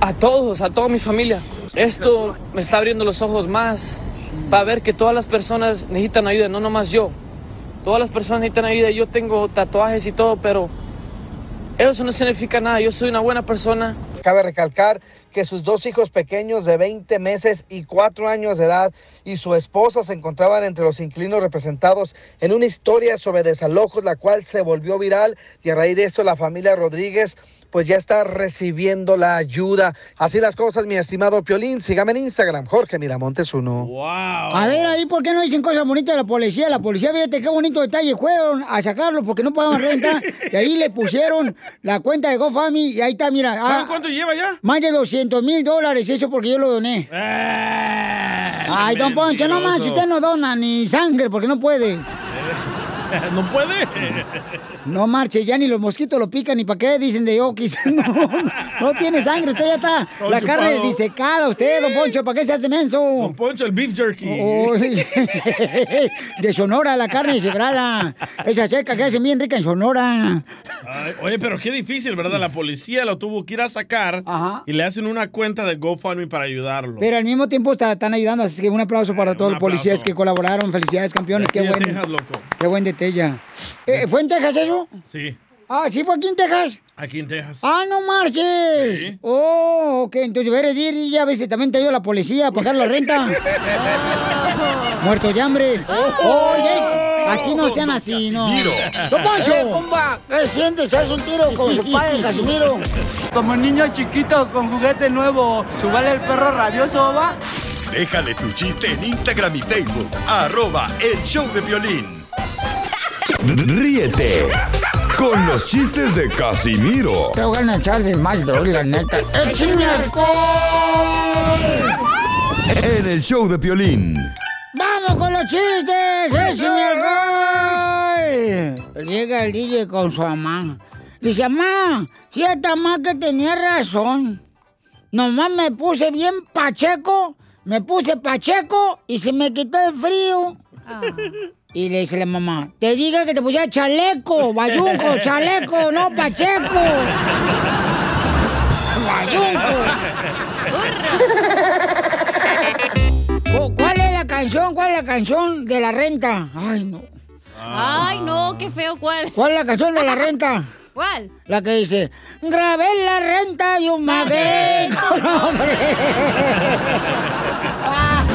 Speaker 12: A todos, a toda mi familia. Esto me está abriendo los ojos más para ver que todas las personas necesitan ayuda, no nomás yo. Todas las personas necesitan ayuda. Yo tengo tatuajes y todo, pero eso no significa nada. Yo soy una buena persona.
Speaker 3: Cabe recalcar que sus dos hijos pequeños de 20 meses y 4 años de edad y su esposa se encontraban entre los inquilinos representados en una historia sobre desalojos, la cual se volvió viral y a raíz de eso la familia Rodríguez pues ya está recibiendo la ayuda. Así las cosas, mi estimado Piolín. Sígame en Instagram, Jorge Miramontes uno.
Speaker 1: A ver, ahí, ¿por qué no dicen cosas bonitas de la policía? La policía, fíjate qué bonito detalle. Fueron a sacarlo porque no pagaban renta. y ahí le pusieron la cuenta de GoFundMe y ahí está, mira.
Speaker 2: ¿Saben
Speaker 1: ah,
Speaker 2: cuánto lleva ya?
Speaker 1: Más de 200 mil dólares, eso porque yo lo doné. Ay, don Poncho, no manches, usted no dona ni sangre porque no puede.
Speaker 2: ¿No puede?
Speaker 1: No marche, ya ni los mosquitos lo pican, ni para qué dicen de Oquis. No, no tiene sangre, usted ya está.
Speaker 2: Todo
Speaker 1: la carne disecada, usted, don Poncho, ¿para qué se hace menso? Don
Speaker 2: Poncho, el beef jerky.
Speaker 1: de Sonora, la carne disecada. Esa seca que hacen bien rica en Sonora.
Speaker 2: Ay, oye, pero qué difícil, ¿verdad? La policía lo tuvo que ir a sacar y le hacen una cuenta de GoFundMe para ayudarlo.
Speaker 1: Pero al mismo tiempo está- están ayudando, así que un aplauso para todos los policías que colaboraron. Felicidades, campeones. Qué.
Speaker 2: Texas, loco.
Speaker 1: Qué buen Tella. Eh, ¿Fue en Texas eso?
Speaker 2: Sí,
Speaker 1: Ah, sí, fue aquí en Texas.
Speaker 2: aquí en Texas.
Speaker 1: Ah, no marches. Oh, ok, entonces deberes ir y ya ves, también te ayuda la policía a pagar la renta. Muerto de hambre. Oye, así no sean así, no. ¡Don Poncho!
Speaker 13: Eh,
Speaker 1: compa, ¿qué sientes? ¿Haz un tiro con su padre, Casimiro?
Speaker 13: Como niño chiquito con juguete nuevo, ¿subale el perro rabioso, va?
Speaker 4: Déjale tu chiste en Instagram y Facebook. Arroba El Show de Violín. Ríete con los chistes de Casimiro
Speaker 1: Te voy a echar de mal, la neta. ¡Échame alcohol!
Speaker 4: en el show de Piolín.
Speaker 1: ¡Vamos con los chistes! ¡Échame alcohol! Llega el DJ con su mamá. Dice, mamá, fíjate, mamá, que tenía razón. Nomás me puse bien pacheco, me puse pacheco y se me quitó el frío. Y le dice la mamá, te diga que te pusiera chaleco, bayunco, chaleco, no pacheco. Bayunco. ¿Cuál es la canción? ¿Cuál es la canción de la renta? Ay, no.
Speaker 6: Ay, no, qué feo, ¿cuál?
Speaker 1: ¿Cuál es la canción de la renta?
Speaker 6: ¿Cuál?
Speaker 1: La que dice, grabé la renta de un maguey con hombre.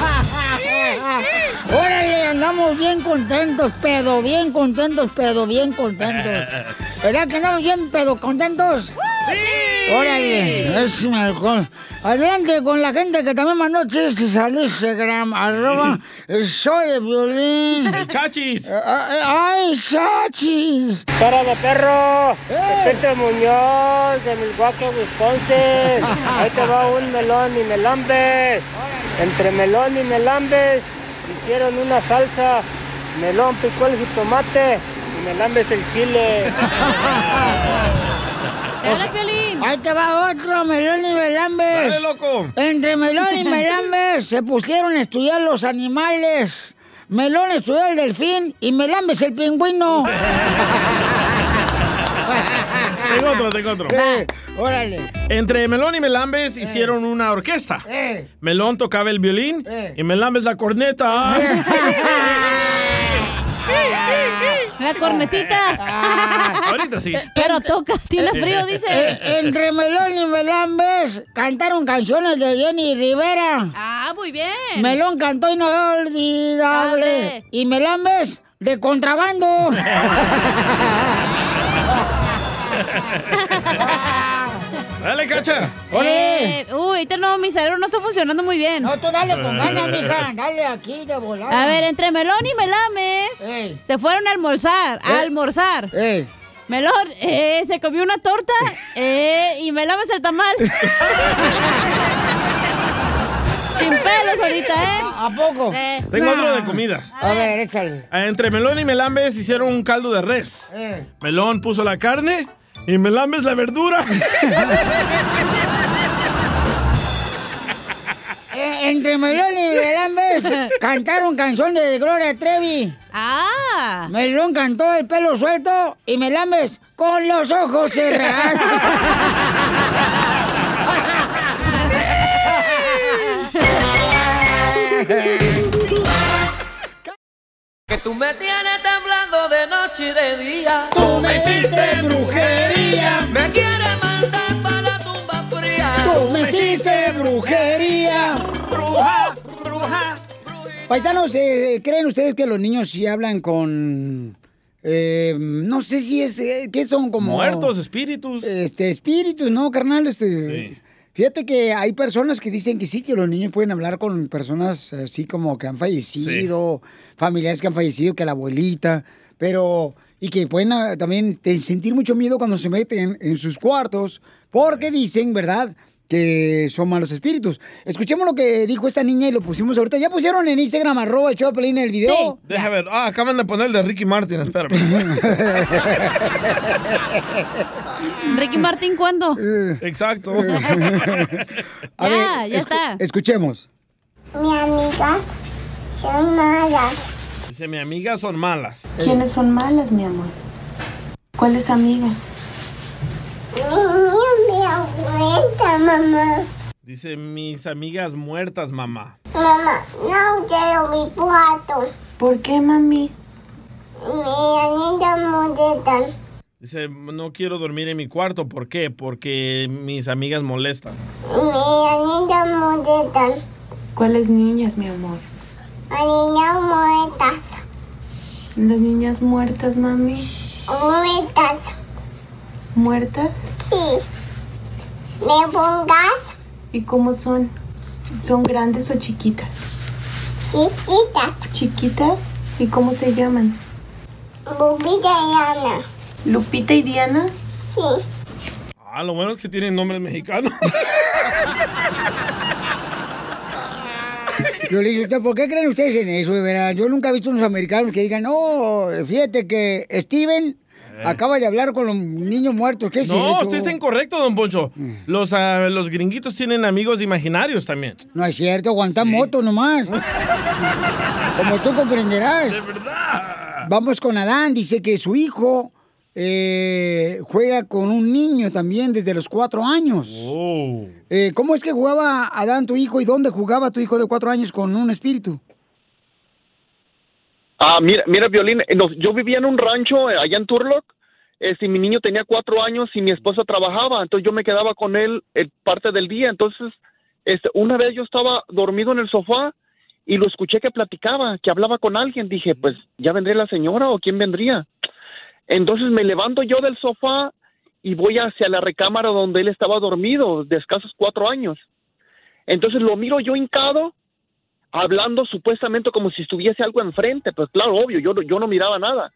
Speaker 1: Órale, andamos bien contentos, pedo, bien contentos, pedo, bien contentos. ¿Verdad que andamos bien pedo contentos? ¡Sí! Órale, es mi alcohol. Adelante con la gente que también mandó chistes al Instagram, arroba soy de violín.
Speaker 2: El chachis.
Speaker 1: ¡Ay, chachis!
Speaker 14: ¡Cara de perro! Pepe Muñoz de Milwaukee, Wisconsin. Ahí te va un melón y melambes. Entre melón y melambes hicieron una salsa. Melón picó el jitomate y melambes el chile.
Speaker 1: Ahí te va otro, Melón y Melambes.
Speaker 2: Dale, loco.
Speaker 1: Entre Melón y Melambes se pusieron a estudiar los animales. Melón estudió el delfín y Melambes el pingüino.
Speaker 2: Tengo otro, tengo otro.
Speaker 1: Órale.
Speaker 2: Entre Melón y Melambes hicieron una orquesta.
Speaker 1: Eh.
Speaker 2: Melón tocaba el violín
Speaker 1: Eh.
Speaker 2: y Melambes la corneta.
Speaker 6: La cornetita.
Speaker 2: Ahorita sí.
Speaker 6: Pero toca, tiene frío, dice.
Speaker 1: Eh, entre Melón y Melambes cantaron canciones de Jenny Rivera.
Speaker 6: Ah, muy bien.
Speaker 1: Melón cantó Inolvidable. Y Melambes de contrabando.
Speaker 2: Dale, cacha.
Speaker 6: Eh, uy, ahorita no, mi cerebro no está funcionando muy bien.
Speaker 1: No, tú dale con ganas, mija. Dale aquí de volar.
Speaker 6: A ver, entre Melón y Melames se fueron a almorzar, a almorzar. Melón eh, se comió una torta eh, y Melames el tamal. Sin pelos ahorita, ¿eh?
Speaker 1: ¿A poco?
Speaker 2: Tengo otro de comidas.
Speaker 1: A ver, échale.
Speaker 2: Entre Melón y Melambes hicieron un caldo de res.
Speaker 1: Eh.
Speaker 2: Melón puso la carne y Melambes la verdura.
Speaker 1: Eh, entre Melón y Melambes cantaron canciones de Gloria Trevi.
Speaker 6: Ah.
Speaker 1: Melón cantó el pelo suelto y Melambes con los ojos cerrados.
Speaker 9: Que tú me tienes temblando de noche y de día.
Speaker 1: Tú me hiciste brujería.
Speaker 9: Me quieres mandar para la tumba fría.
Speaker 1: Tú me hiciste brujería.
Speaker 9: Bruja, bruja.
Speaker 1: Paisanos, eh, ¿creen ustedes que los niños sí hablan con... eh, no sé si es... eh, ¿Qué son como...
Speaker 2: Muertos, espíritus.
Speaker 1: Este, espíritus, ¿no, carnal? Este... Fíjate que hay personas que dicen que sí, que los niños pueden hablar con personas así como que han fallecido, familiares que han fallecido, que la abuelita, pero... Y que pueden ah, también te- sentir mucho miedo cuando se meten en sus cuartos, porque dicen, ¿verdad?, que son malos espíritus. Escuchemos lo que dijo esta niña y lo pusimos ahorita. Ya pusieron en Instagram, arroba el Choplin, el video.
Speaker 2: Deja ver. Ah, acaban de poner el de Ricky Martin, espérame.
Speaker 6: Ricky Martín, ¿cuándo?
Speaker 2: Exacto.
Speaker 1: A
Speaker 6: Ya, ya está.
Speaker 1: Escuchemos.
Speaker 15: Mi amiga son malas.
Speaker 2: Dice, mi amigas son malas.
Speaker 16: ¿Quiénes son malas, mi amor? ¿Cuáles amigas?
Speaker 15: Mi, abuelita, mamá.
Speaker 2: Dice, mis amigas muertas, mamá.
Speaker 15: Mamá, no quiero mi cuarto.
Speaker 16: ¿Por qué, mami?
Speaker 15: Mi anita molestan.
Speaker 2: Dice, no quiero dormir en mi cuarto. ¿Por qué? Porque mis amigas molestan.
Speaker 15: Mi anita molestan.
Speaker 16: ¿Cuáles niñas, mi amor?
Speaker 15: Niñas muertas.
Speaker 16: Las niñas muertas, mami.
Speaker 15: Muertas.
Speaker 16: ¿Muertas?
Speaker 15: Sí. ¿Me pongas?
Speaker 16: ¿Y cómo son? ¿Son grandes o chiquitas?
Speaker 15: Chiquitas.
Speaker 16: ¿Chiquitas? ¿Y cómo se llaman?
Speaker 15: Lupita y Ana.
Speaker 16: ¿Lupita y Diana?
Speaker 15: Sí.
Speaker 2: Ah, lo bueno es que tienen nombres mexicanos.
Speaker 1: Yo le digo, "¿Usted ¿por qué creen ustedes en eso, de verdad? Yo nunca he visto unos americanos que digan, no, fíjate que Steven acaba de hablar con los niños muertos. ¿Qué es
Speaker 2: Eh. no,
Speaker 1: eso?
Speaker 2: usted está incorrecto, don Poncho. Los, ah, los gringuitos tienen amigos imaginarios también.
Speaker 1: No es cierto, aguanta moto nomás. Como tú comprenderás.
Speaker 2: De verdad.
Speaker 1: Vamos con Adán, dice que su hijo eh, juega con un niño también desde los cuatro años.
Speaker 2: Oh.
Speaker 1: Eh, ¿Cómo es que jugaba Adán, tu hijo, y dónde jugaba tu hijo de cuatro años con un espíritu?
Speaker 17: Ah, mira, mira, Violín, eh, yo vivía en un rancho eh, allá en Turlock. Este, mi niño tenía cuatro años y mi esposa trabajaba, entonces yo me quedaba con él eh, parte del día. Entonces, este, una vez yo estaba dormido en el sofá y lo escuché que platicaba, que hablaba con alguien. Dije, pues, ¿ya vendría la señora o quién vendría? Entonces me levanto yo del sofá y voy hacia la recámara donde él estaba dormido, de escasos cuatro años. Entonces lo miro yo hincado, hablando supuestamente como si estuviese algo enfrente, pues claro, obvio, yo, no- yo no miraba nada.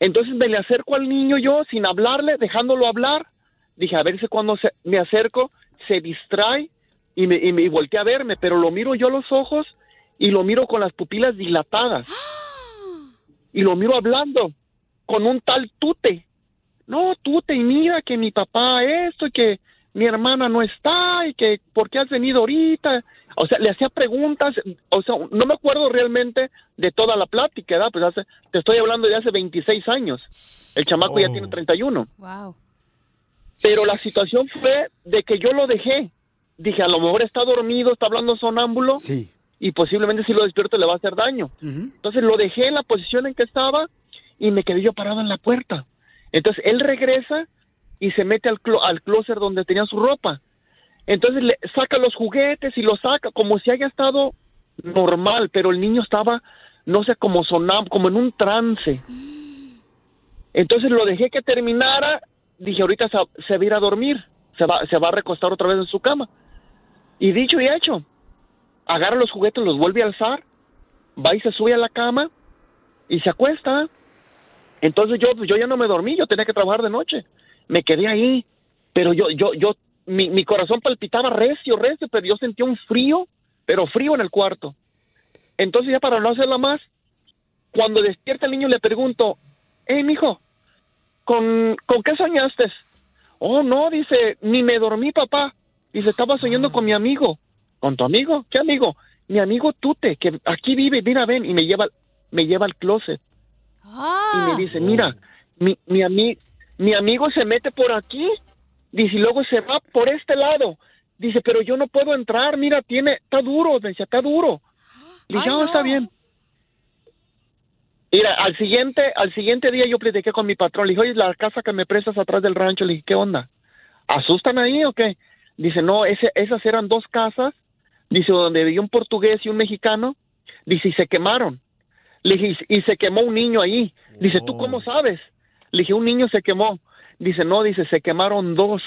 Speaker 17: Entonces me le acerco al niño yo sin hablarle, dejándolo hablar. Dije, a ver si cuando se- me acerco se distrae y me, y me y voltea a verme, pero lo miro yo a los ojos y lo miro con las pupilas dilatadas. Y lo miro hablando con un tal Tute. No, Tute, y mira que mi papá esto y que mi hermana no está y que por qué has venido ahorita. O sea, le hacía preguntas, o sea, no me acuerdo realmente de toda la plática, ¿verdad? Pues hace, te estoy hablando de hace 26 años. El chamaco ya tiene 31.
Speaker 6: Wow.
Speaker 17: Pero la situación fue de que yo lo dejé. Dije, a lo mejor está dormido, está hablando sonámbulo. Y posiblemente si lo despierto le va a hacer daño. Entonces lo dejé en la posición en que estaba y me quedé yo parado en la puerta. Entonces él regresa y se mete al, clo- al closet donde tenía su ropa. Entonces le saca los juguetes y los saca como si haya estado normal, pero el niño estaba, no sé, como sonam, como en un trance. Entonces lo dejé que terminara, dije, ahorita se, se va a ir a dormir, se va, se va a recostar otra vez en su cama. Y dicho y hecho, agarra los juguetes, los vuelve a alzar, va y se sube a la cama y se acuesta. Entonces yo, pues, yo ya no me dormí, yo tenía que trabajar de noche. Me quedé ahí, pero yo, yo, yo, mi, mi corazón palpitaba recio, recio, pero yo sentía un frío, pero frío en el cuarto. Entonces ya para no hacerla más, cuando despierta el niño le pregunto, hey, mijo, ¿con, ¿con qué soñaste? Oh, no, dice, ni me dormí, papá. Dice, estaba soñando con mi amigo. ¿Con tu amigo? ¿Qué amigo? Mi amigo Tute, que aquí vive, mira, ven, y me lleva, me lleva al closet. Y me dice, mira, mi, mi, ami- mi amigo se mete por aquí, dice, y luego se va por este lado. Dice, pero yo no puedo entrar, mira, tiene, está duro, me dice, está duro. Le dije, "Ah, está bien. Mira, al siguiente, al siguiente día yo platiqué con mi patrón, le dije, oye, la casa que me prestas atrás del rancho, le dije, ¿qué onda? ¿Asustan ahí o qué? Dice, no, ese, esas eran dos casas, dice, donde vivía un portugués y un mexicano, dice, y se quemaron. Le dije, y, se quemó un niño ahí. Dice, ¿tú cómo sabes? Le dije, un niño se quemó. Dice, no, dice, se quemaron dos.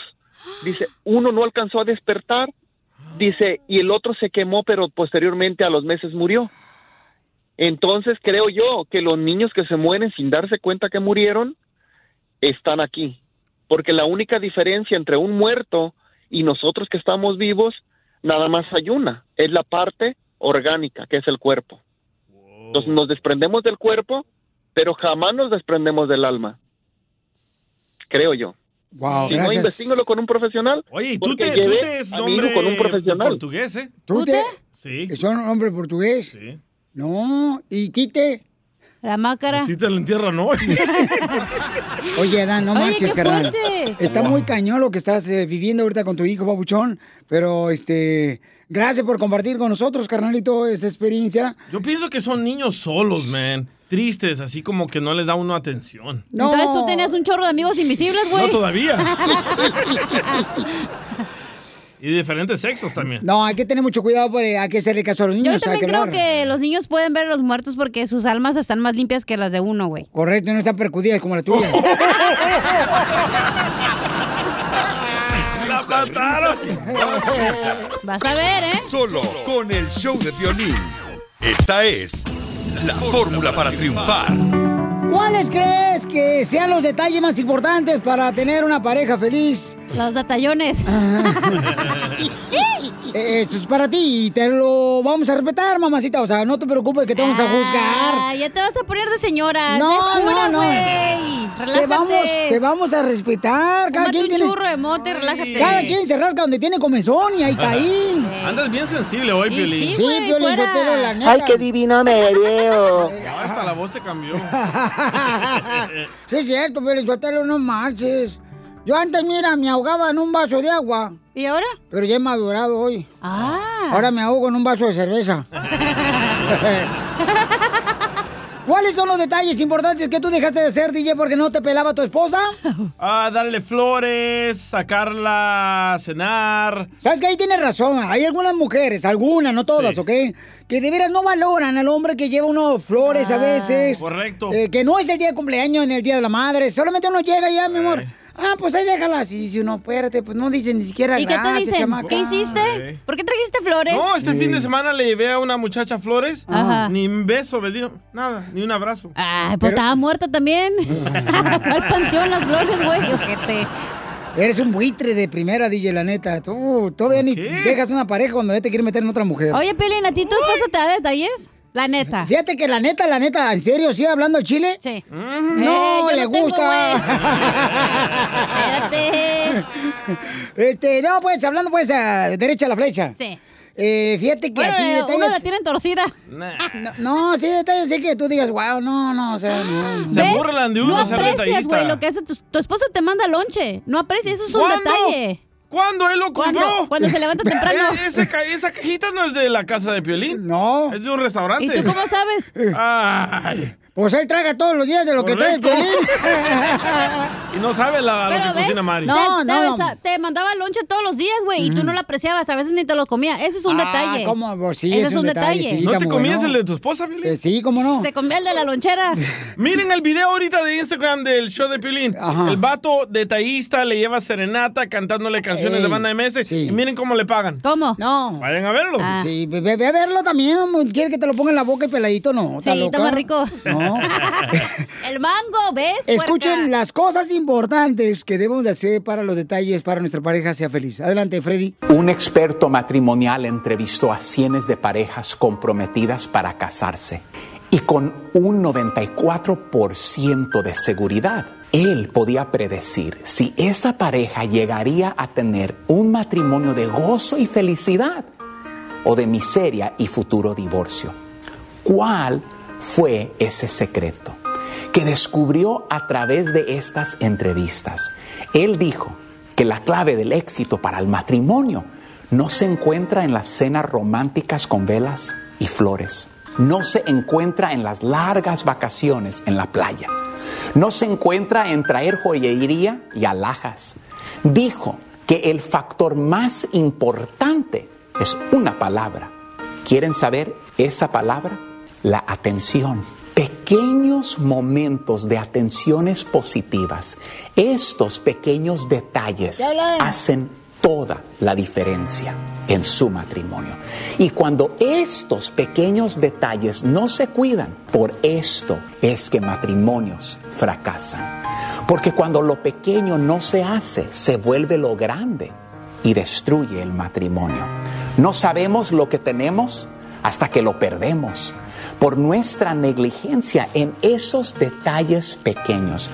Speaker 17: Dice, uno no alcanzó a despertar. Dice, y el otro se quemó, pero posteriormente a los meses murió. Entonces creo yo que los niños que se mueren sin darse cuenta que murieron están aquí. Porque la única diferencia entre un muerto y nosotros que estamos vivos, nada más hay una, es la parte orgánica, que es el cuerpo. Entonces nos desprendemos del cuerpo, pero jamás nos desprendemos del alma. Creo yo.
Speaker 1: Wow,
Speaker 17: si no,
Speaker 1: gracias.
Speaker 17: investígalo con un profesional.
Speaker 2: Oye, ¿y
Speaker 17: porque
Speaker 2: Tute,
Speaker 17: llevé
Speaker 2: Tute es nombre
Speaker 17: con un profesional.
Speaker 2: portugués, ¿eh?
Speaker 1: ¿Tute?
Speaker 2: Sí.
Speaker 1: ¿Es un hombre portugués?
Speaker 2: Sí.
Speaker 1: No, ¿y Tite?
Speaker 6: La mácara.
Speaker 2: Tite lo entierra, ¿no?
Speaker 1: Oye, Dan, no
Speaker 6: Oye,
Speaker 1: marches,
Speaker 6: qué
Speaker 1: carnal.
Speaker 6: fuerte.
Speaker 1: Está muy cañón lo que estás eh, viviendo ahorita con tu hijo, babuchón. Pero, este, gracias por compartir con nosotros, carnalito, esa experiencia.
Speaker 2: Yo pienso que son niños solos, man. Tristes, así como que no les da uno atención.
Speaker 6: Entonces tú tenías un chorro de amigos invisibles, güey.
Speaker 2: No todavía. y diferentes sexos también.
Speaker 1: No, hay que tener mucho cuidado por, eh, hay que hacerle caso a los niños.
Speaker 6: Yo también creo
Speaker 1: hablar.
Speaker 6: que los niños pueden ver a los muertos porque sus almas están más limpias que las de uno, güey.
Speaker 1: Correcto, no están percudidas como la tuya.
Speaker 6: Vas a ver, ¿eh?
Speaker 4: Solo con el show de violín. Esta es la fórmula para triunfar.
Speaker 1: ¿Cuáles crees que sean los detalles más importantes para tener una pareja feliz?
Speaker 6: Los detallones.
Speaker 1: Esto es para ti y te lo vamos a respetar, mamacita. O sea, no te preocupes que te vamos a juzgar.
Speaker 6: Ah, ya te vas a poner de señora.
Speaker 1: No, no, no.
Speaker 6: Relájate.
Speaker 1: Te vamos, te vamos a respetar. Cada
Speaker 6: Tómate
Speaker 1: quien
Speaker 6: un
Speaker 1: tiene-
Speaker 6: churro de mote relájate.
Speaker 1: Cada quien se rasca donde tiene comezón y ahí está ahí.
Speaker 2: Andas bien sensible hoy,
Speaker 1: Y
Speaker 2: Piolín.
Speaker 1: sí, güey, Piolín, fuera. La neta.
Speaker 3: Ay, qué divino me veo.
Speaker 2: Ya hasta la voz te cambió.
Speaker 1: Sí, es cierto, pero Sotelo, no marches. Yo antes, mira, me ahogaba en un vaso de agua.
Speaker 6: ¿Y ahora?
Speaker 1: Pero ya he madurado hoy.
Speaker 6: Ah.
Speaker 1: Ahora me ahogo en un vaso de cerveza. ¿Cuáles son los detalles importantes que tú dejaste de hacer, DJ, porque no te pelaba tu esposa?
Speaker 2: Ah, darle flores, sacarla a cenar.
Speaker 1: ¿Sabes que ahí tienes razón? Hay algunas mujeres, algunas, no todas, ¿ok? Que de veras no valoran al hombre que lleva unos flores a veces.
Speaker 2: correcto.
Speaker 1: Eh, que no es el día de cumpleaños ni el día de la madre. Solamente uno llega ya, mi amor. Ah, pues ahí déjala. Y si uno, espérate, pues no dicen ni siquiera
Speaker 6: ¿Y qué te
Speaker 1: gracias,
Speaker 6: dicen?
Speaker 1: chamaca.
Speaker 6: ¿Qué hiciste? ¿Por qué trajiste flores?
Speaker 2: No, este fin de semana le llevé a una muchacha flores.
Speaker 6: Ajá.
Speaker 2: Ni un beso me dio. Nada, ni un abrazo.
Speaker 6: Ay, pues estaba muerta también. Fue al panteón las flores, güey. ojete.
Speaker 1: Eres un buitre de primera, DJ, la neta. Tú todavía ni dejas una pareja cuando ya te quiere meter en otra mujer.
Speaker 6: Oye, Pelín, ¿a ti esposa te da detalles? La neta.
Speaker 1: Fíjate que la neta, la neta, ¿en serio sigue hablando chile?
Speaker 6: Sí.
Speaker 1: No,
Speaker 6: Eh, yo
Speaker 1: le
Speaker 6: no tengo,
Speaker 1: gusta. este, no, pues, hablando pues a derecha a la flecha.
Speaker 6: Sí.
Speaker 1: Eh, fíjate que
Speaker 6: Bueno,
Speaker 1: así
Speaker 6: uno
Speaker 1: detalles...
Speaker 6: la tienen torcida.
Speaker 1: No, no, sí detalles así que tú digas, wow, no, no, o sea, no.
Speaker 2: Se burlan de uno
Speaker 6: No aprecias, güey, lo que hace tu, tu esposa te manda lonche. No aprecias, eso es un
Speaker 2: ¿Cuándo?
Speaker 6: detalle.
Speaker 2: ¿Cuándo él lo compró?
Speaker 6: ¿Cuándo? Cuando se levanta temprano.
Speaker 2: Ese ca- esa cajita no es de la casa de Piolín.
Speaker 1: No.
Speaker 2: Es de un restaurante.
Speaker 6: ¿Y tú cómo sabes?
Speaker 2: Ay.
Speaker 1: Pues él traga todos los días de lo que trae el.
Speaker 2: Y no sabe la, lo
Speaker 6: Pero
Speaker 2: que
Speaker 6: ves,
Speaker 2: cocina Mari.
Speaker 6: te, te, te mandaba lonche todos los días, güey, y tú no lo apreciabas, a veces ni te lo comía. Ese es un
Speaker 1: Ah,
Speaker 6: detalle.
Speaker 1: ¿cómo? Pues sí,
Speaker 6: Ese
Speaker 1: es un detalle, sí,
Speaker 2: ¿No te comías
Speaker 1: bueno.
Speaker 2: el de tu esposa, Piolín?
Speaker 1: Eh, sí, ¿cómo no?
Speaker 6: Se comía el de la lonchera.
Speaker 2: Miren el video ahorita de Instagram del show de Piolín. El vato detallista le lleva serenata cantándole canciones
Speaker 1: Ey,
Speaker 2: de banda MS. Y miren cómo le pagan.
Speaker 6: ¿Cómo?
Speaker 1: No.
Speaker 2: Vayan a verlo.
Speaker 1: Sí, ve, a verlo también. ¿Quiere que te lo ponga en la boca y peladito? No, ¿está
Speaker 6: Sí, está más rico.
Speaker 1: No.
Speaker 6: El mango, ¿ves?
Speaker 1: Escuchen
Speaker 6: puerca?
Speaker 1: las cosas importantes que debemos de hacer para los detalles para nuestra pareja sea feliz. Adelante, Freddy.
Speaker 18: Un experto matrimonial entrevistó a cientos de parejas comprometidas para casarse y con un 94% de seguridad, él podía predecir si esa pareja llegaría a tener un matrimonio de gozo y felicidad o de miseria y futuro divorcio. ¿Cuál fue ese secreto? que descubrió a través de estas entrevistas. Él dijo que la clave del éxito para el matrimonio no se encuentra en las cenas románticas con velas y flores. No se encuentra en las largas vacaciones en la playa. No se encuentra en traer joyería y alhajas. Dijo que el factor más importante es una palabra. ¿Quieren saber esa palabra? La atención pequeños momentos de atenciones positivas, estos pequeños detalles hacen toda la diferencia en su matrimonio. Y cuando estos pequeños detalles no se cuidan, por esto es que matrimonios fracasan. Porque cuando lo pequeño no se hace, se vuelve lo grande y destruye el matrimonio. No sabemos lo que tenemos hasta que lo perdemos por nuestra negligencia en esos detalles pequeños.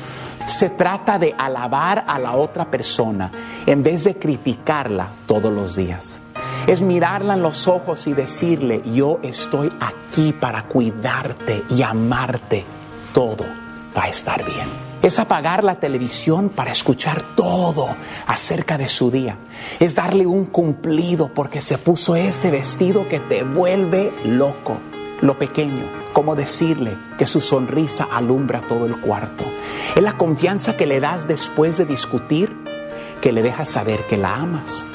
Speaker 18: Se trata de alabar a la otra persona en vez de criticarla todos los días. Es mirarla en los ojos y decirle, yo estoy aquí para cuidarte y amarte. Todo va a estar bien. Es apagar la televisión para escuchar todo acerca de su día. Es darle un cumplido porque se puso ese vestido que te vuelve loco lo pequeño, como decirle que su sonrisa alumbra todo el cuarto. Es la confianza que le das después de discutir, que le dejas saber que la amas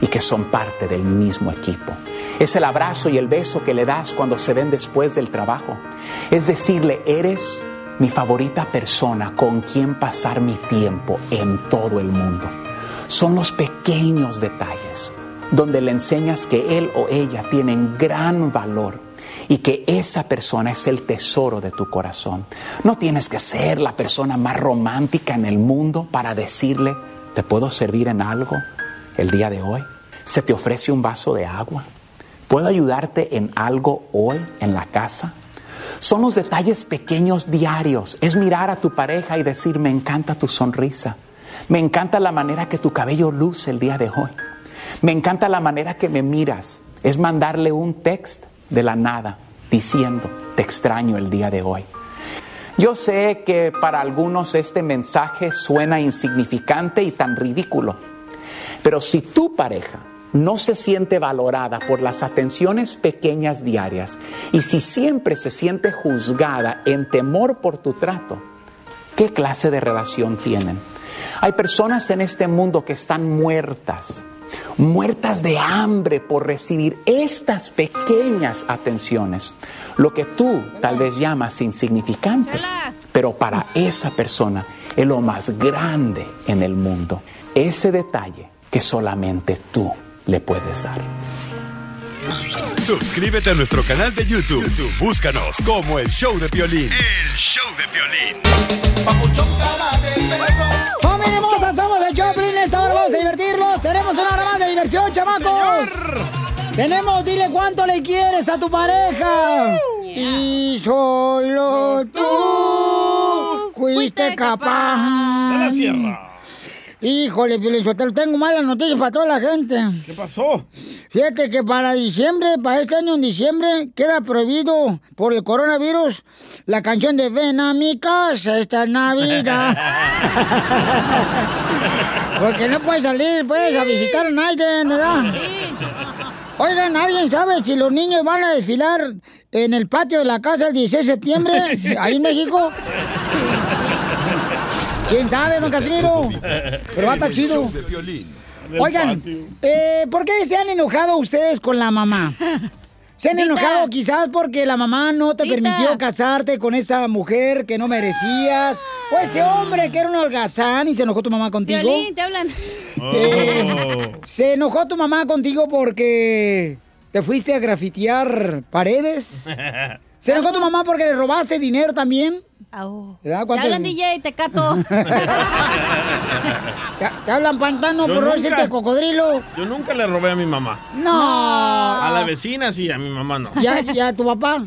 Speaker 18: y que son parte del mismo equipo. Es el abrazo y el beso que le das cuando se ven después del trabajo. Es decirle, eres mi favorita persona con quien pasar mi tiempo en todo el mundo. Son los pequeños detalles donde le enseñas que él o ella tienen gran valor y que esa persona es el tesoro de tu corazón. No tienes que ser la persona más romántica en el mundo para decirle, ¿te puedo servir en algo el día de hoy? ¿Se te ofrece un vaso de agua? ¿Puedo ayudarte en algo hoy en la casa? Son los detalles pequeños diarios. Es mirar a tu pareja y decir, me encanta tu sonrisa. Me encanta la manera que tu cabello luce el día de hoy. Me encanta la manera que me miras. Es mandarle un text de la nada diciendo, te extraño el día de hoy. Yo sé que para algunos este mensaje suena insignificante y tan ridículo, pero si tu pareja no se siente valorada por las atenciones pequeñas diarias y si siempre se siente juzgada en temor por tu trato, ¿qué clase de relación tienen? Hay personas en este mundo que están muertas, muertas de hambre por recibir estas pequeñas atenciones, lo que tú tal vez llamas insignificante, pero para esa persona es lo más grande en el mundo, ese detalle que solamente tú le puedes dar.
Speaker 4: Suscríbete a nuestro canal de YouTube. YouTube, Búscanos como el show de violín.
Speaker 9: El show de violín.
Speaker 1: ¡Familia hermosa! Somos el Choplin. Esta hora vamos a divertirnos. Tenemos una hora más de diversión, chamacos. Tenemos, dile cuánto le quieres a tu pareja. Y solo tú fuiste capaz.
Speaker 2: De la sierra.
Speaker 1: Híjole, Pielinsotelo, tengo malas noticias para toda la gente.
Speaker 2: ¿Qué pasó?
Speaker 1: Fíjate que para diciembre, para este año en diciembre, queda prohibido por el coronavirus la canción de Ven a mi casa esta Navidad. Porque no puedes salir, pues, a visitar a nadie, ¿verdad? Sí. Oigan, ¿alguien sabe si los niños van a desfilar en el patio de la casa el 16 de septiembre, ahí en México? ¿Quién sabe, don Casimiro? Pero va a estar chido. Oigan, eh, ¿por qué se han enojado ustedes con la mamá? ¿Se han
Speaker 6: Tita.
Speaker 1: enojado quizás porque la mamá no te
Speaker 6: Tita.
Speaker 1: permitió casarte con esa mujer que no merecías? O ese hombre que era un holgazán y se enojó tu mamá contigo.
Speaker 6: Violín, te hablan.
Speaker 1: Eh, ¿Se enojó tu mamá contigo porque te fuiste a grafitear paredes? ¿Se enojó tu mamá porque le robaste dinero también? ¿Verdad?
Speaker 6: Te
Speaker 1: ¿Cuánto-
Speaker 6: hablan DJ, te cato.
Speaker 1: ¿Te, te hablan pantano
Speaker 2: Yo
Speaker 1: por no
Speaker 2: nunca-
Speaker 1: decirte cocodrilo?
Speaker 2: Yo nunca le robé a mi mamá.
Speaker 1: No.
Speaker 2: A la vecina sí, a mi mamá no.
Speaker 1: ¿Ya, ya tu papá?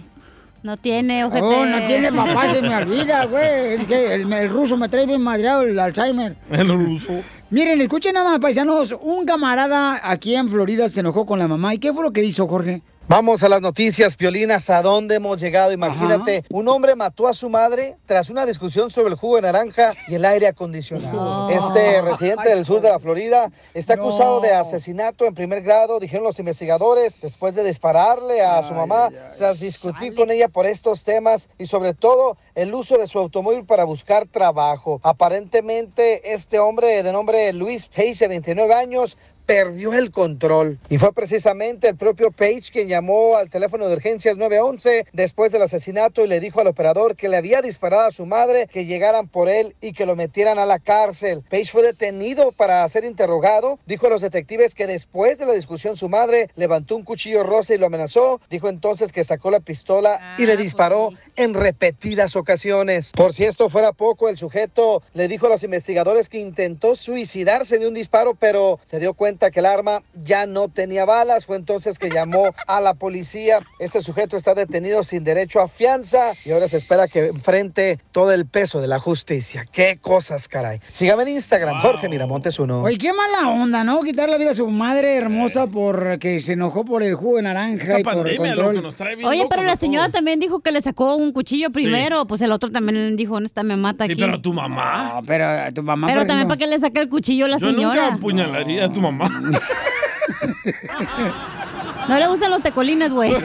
Speaker 6: No tiene, ojete.
Speaker 1: Oh, no tiene papá, se me olvida, güey. Es que el, el ruso me trae bien madreado el Alzheimer.
Speaker 2: El ruso.
Speaker 1: Miren, escuchen nada más, paisanos. Un camarada aquí en Florida se enojó con la mamá. ¿Y qué fue lo que hizo, Jorge?
Speaker 3: Vamos a las noticias, Piolinas, ¿a dónde hemos llegado? Imagínate, un hombre mató a su madre tras una discusión sobre el jugo de naranja y el aire acondicionado. Este residente del sur de la Florida está acusado de asesinato en primer grado, dijeron los investigadores, después de dispararle a su mamá tras discutir con ella por estos temas y sobre todo el uso de su automóvil para buscar trabajo. Aparentemente, este hombre de nombre Luis Page, de 29 años, perdió el control. Y fue precisamente el propio Page quien llamó al teléfono de urgencias 911 después del asesinato y le dijo al operador que le había disparado a su madre, que llegaran por él y que lo metieran a la cárcel. Page fue detenido para ser interrogado. Dijo a los detectives que después de la discusión su madre levantó un cuchillo rosa y lo amenazó. Dijo entonces que sacó la pistola y le disparó en repetidas ocasiones. Por si esto fuera poco, el sujeto le dijo a los investigadores que intentó suicidarse de un disparo, pero se dio cuenta que el arma ya no tenía balas. Fue entonces que llamó a la policía. Ese sujeto está detenido sin derecho a fianza y ahora se espera que enfrente todo el peso de la justicia. Qué cosas, caray. Sígame en Instagram, Jorge Miramontes uno.
Speaker 1: Oye, qué mala onda, ¿no? Quitar la vida a su madre hermosa porque se enojó por el jugo de naranja y por el control.
Speaker 6: Oye, pero la señora también dijo que le sacó un cuchillo primero. Pues el otro también dijo, no está, me mata
Speaker 2: Sí,
Speaker 6: aquí.
Speaker 2: pero tu mamá.
Speaker 1: No, pero a tu mamá.
Speaker 6: Pero también para que le saque el cuchillo a la
Speaker 2: Yo nunca
Speaker 6: señora.
Speaker 2: apuñalaría a tu mamá.
Speaker 6: No le gustan los tecolines, güey. Una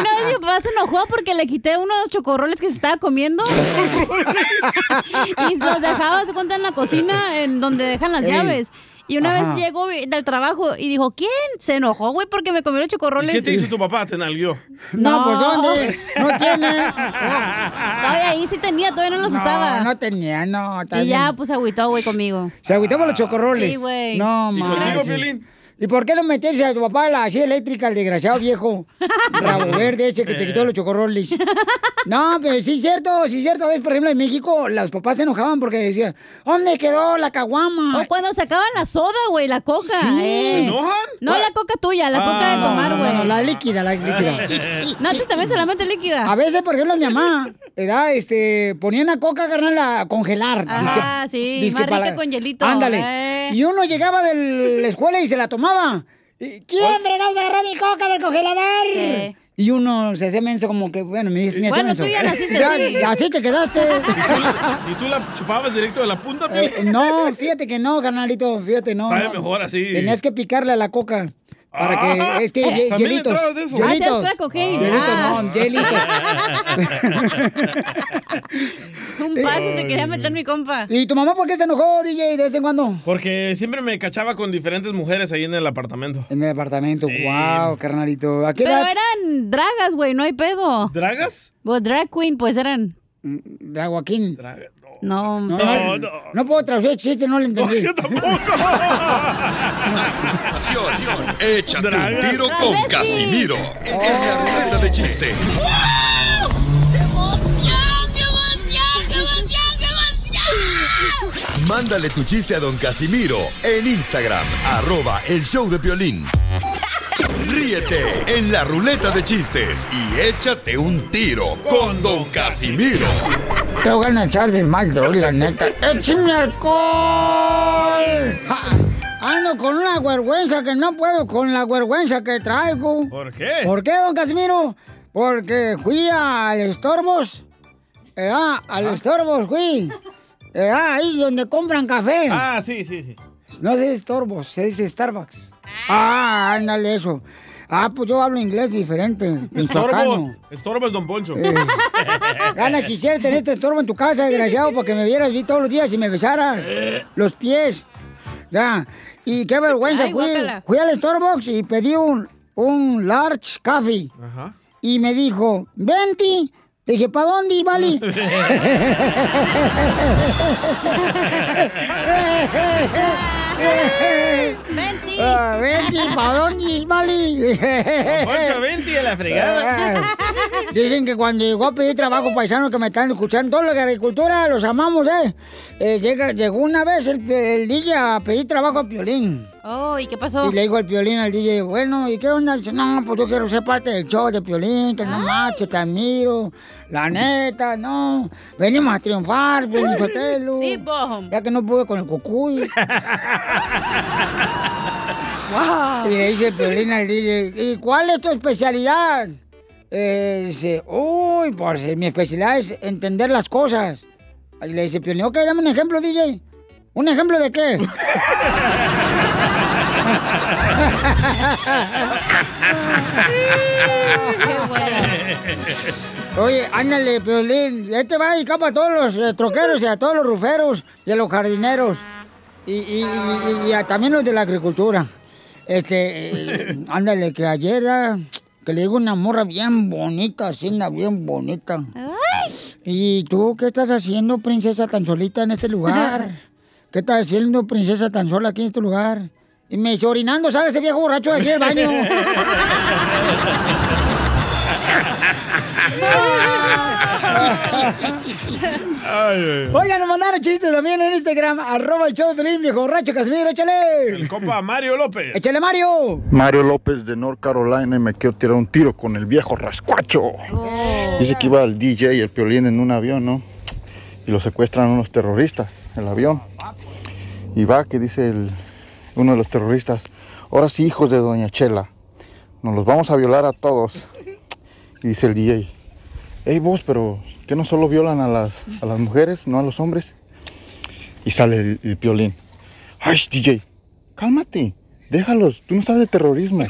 Speaker 6: vez mi papá se enojó porque le quité unos chocorroles que se estaba comiendo. y los dejaba, se cuenta, en la cocina, en donde dejan las
Speaker 2: Ey.
Speaker 6: llaves. Y una
Speaker 2: Ajá.
Speaker 6: vez llegó del trabajo y dijo, ¿quién? Se enojó, güey, porque me comió los
Speaker 2: ¿Y
Speaker 6: chocorroles.
Speaker 2: qué te hizo tu papá? ¿Te nalguió?
Speaker 1: No, pues ¿dónde? No tiene.
Speaker 6: Todavía ahí sí tenía, todavía no los
Speaker 1: No,
Speaker 6: usaba.
Speaker 1: no tenía, no. está
Speaker 6: Y ya, pues agüitó, güey, conmigo.
Speaker 1: Se agüitó por los chocorroles.
Speaker 6: Sí, güey.
Speaker 1: No,
Speaker 6: ¿Y
Speaker 1: manches.
Speaker 6: contigo, Piolín?
Speaker 1: ¿Y por qué no meterse a tu papá a la silla eléctrica, el desgraciado viejo? Rabo verde ese que te quitó los chocorroles. No, pero sí es cierto, sí es cierto. A veces, por ejemplo, en México, los papás se enojaban porque decían, ¿dónde quedó la caguama?
Speaker 6: O cuando sacaban la soda, güey, la coca.
Speaker 1: Sí.
Speaker 6: eh.
Speaker 1: ¿Se enojan?
Speaker 6: No la coca tuya, la coca de tomar,
Speaker 1: no,
Speaker 6: güey.
Speaker 1: no, la líquida, la líquida.
Speaker 6: No, tú también solamente líquida.
Speaker 1: A veces, por ejemplo, mi mamá, ¿verdad? Este, ponía una coca, carnal, a congelar.
Speaker 6: Ah, sí, más rica con hielito,
Speaker 1: Ándale.
Speaker 6: eh.
Speaker 1: Y uno llegaba de la escuela y se la tomaba. ¿Y ¿Quién fregados agarró mi coca del congelador?
Speaker 6: Sí.
Speaker 1: Y uno se hace menso como que, bueno, me, me hace
Speaker 6: Bueno,
Speaker 1: menso.
Speaker 6: tú ya naciste
Speaker 1: Ya-
Speaker 6: así.
Speaker 1: Así te quedaste.
Speaker 2: ¿Y tú la chupabas directo de la punta,
Speaker 1: Eh, no, fíjate que no, carnalito, fíjate, no.
Speaker 2: Sabe
Speaker 1: no.
Speaker 2: mejor así.
Speaker 1: Tenías que picarle a la coca. Para
Speaker 2: Ah,
Speaker 1: que, es que ye-
Speaker 2: ¿también
Speaker 1: hielitos.
Speaker 2: entrabas de eso?
Speaker 6: Ah,
Speaker 1: Hielitos. Hielitos,
Speaker 6: Ah.
Speaker 1: no, hielitos.
Speaker 6: Un paso se quería meter mi compa.
Speaker 1: ¿Y tu mamá por qué se enojó, DJ, de vez en cuando?
Speaker 2: Porque siempre me cachaba con diferentes mujeres ahí en el apartamento.
Speaker 1: En el apartamento, wow, carnalito. ¿A qué
Speaker 6: Pero
Speaker 1: edad?
Speaker 6: eran dragas, güey, no hay pedo.
Speaker 2: ¿Dragas?
Speaker 6: Pues drag queen, pues eran.
Speaker 1: Draguaquín.
Speaker 6: No,
Speaker 1: No, no, no puedo traducir el chiste, no lo entendí.
Speaker 2: yo tampoco.
Speaker 4: Échate un tiro con Casimiro en la ruleta de chiste. Mándale tu chiste a don Casimiro en Instagram, arroba el show de violín. Ríete en la ruleta de chistes y échate un tiro con don Casimiro.
Speaker 1: Te voy a echar de mal, droga, la neta. ¡Échame alcohol! Ja, Ando con una vergüenza que no puedo con la vergüenza que traigo.
Speaker 2: ¿Por qué?
Speaker 1: ¿Por qué, don Casimiro? Porque fui al Estorbos. Eh, ah, al Estorbos fui. Eh, ah, ahí donde compran café.
Speaker 2: Ah, sí, sí, sí.
Speaker 1: No se dice Estorbos, se dice Starbucks. Ah, ándale eso. Ah, pues yo hablo inglés diferente.
Speaker 2: Estorbo. Estorbo es Don Poncho.
Speaker 1: Eh. Gana, quisiera tener este estorbo en tu casa, desgraciado, para que me vieras vi todos los días y me besaras los pies. Ya. Y qué vergüenza,
Speaker 6: Ay,
Speaker 1: fui,
Speaker 6: guácala.
Speaker 1: fui al Starbucks y pedí un, un large coffee.
Speaker 2: Ajá.
Speaker 1: Y me dijo, venti. Le dije, ¿para dónde, Vali?
Speaker 6: Venti.
Speaker 1: Ah, venti, ¿para dónde?
Speaker 2: Don Poncho, vente a la fregada.
Speaker 1: Ah, Dicen que cuando llegó a pedir trabajo paisano que me están escuchando, todos los de agricultura, los amamos, ¿eh? Eh, llega, llegó una vez el, el DJ a pedir trabajo a Piolín.
Speaker 6: Oh, ¿y qué pasó?
Speaker 1: Y le dijo al Piolín al DJ, bueno, ¿y qué onda? Dice, no, pues yo quiero ser parte del show de Piolín, que no marches, te admiro. La neta, no. Venimos a triunfar, Piolín Sotelo.
Speaker 6: Sí, bom.
Speaker 1: Ya que no pude con el cucuy.
Speaker 6: Wow.
Speaker 1: Y le dice el Piolín al DJ, ¿y cuál es tu especialidad? Eh, dice, uy, pues mi especialidad es entender las cosas. Y le dice Piolín, ok, dame un ejemplo, DJ. ¿Un ejemplo de qué? Oye, ándale, Piolín. Este va dedicado para todos los eh, troqueros y a todos los ruferos y a los jardineros. Y, y- y- y a también los de la agricultura. Este, eh, ándale, que ayer, ah, que le digo una morra bien bonita, así, una bien bonita. ¿Y tú qué estás haciendo, princesa, tan solita en este lugar? ¿Qué estás haciendo, princesa, tan sola aquí en este lugar? Y me dice, orinando, sale ese viejo borracho de aquí del baño. Oigan, nos mandaron chistes también en Instagram, arroba el show de Pelín, viejo borracho Casimiro, échale.
Speaker 2: El compa Mario López.
Speaker 1: Échale, Mario.
Speaker 19: Mario López de North Carolina y me quiero tirar un tiro con el viejo rascuacho. Dice que iba el DJ y el piolín en un avión, ¿no? Y lo secuestran unos terroristas, el avión. Y va que dice el- uno de los terroristas, ahora sí, hijos de Doña Chela, nos los vamos a violar a todos. Y dice el DJ, hey vos, pero ¿qué no solo violan a las, a las mujeres, no a los hombres? Y sale el, el piolín, ay DJ, cálmate, déjalos, tú no sabes de terrorismo.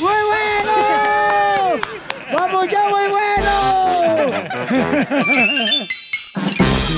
Speaker 1: ¡Muy bueno! ¡Vamos ya, muy bueno!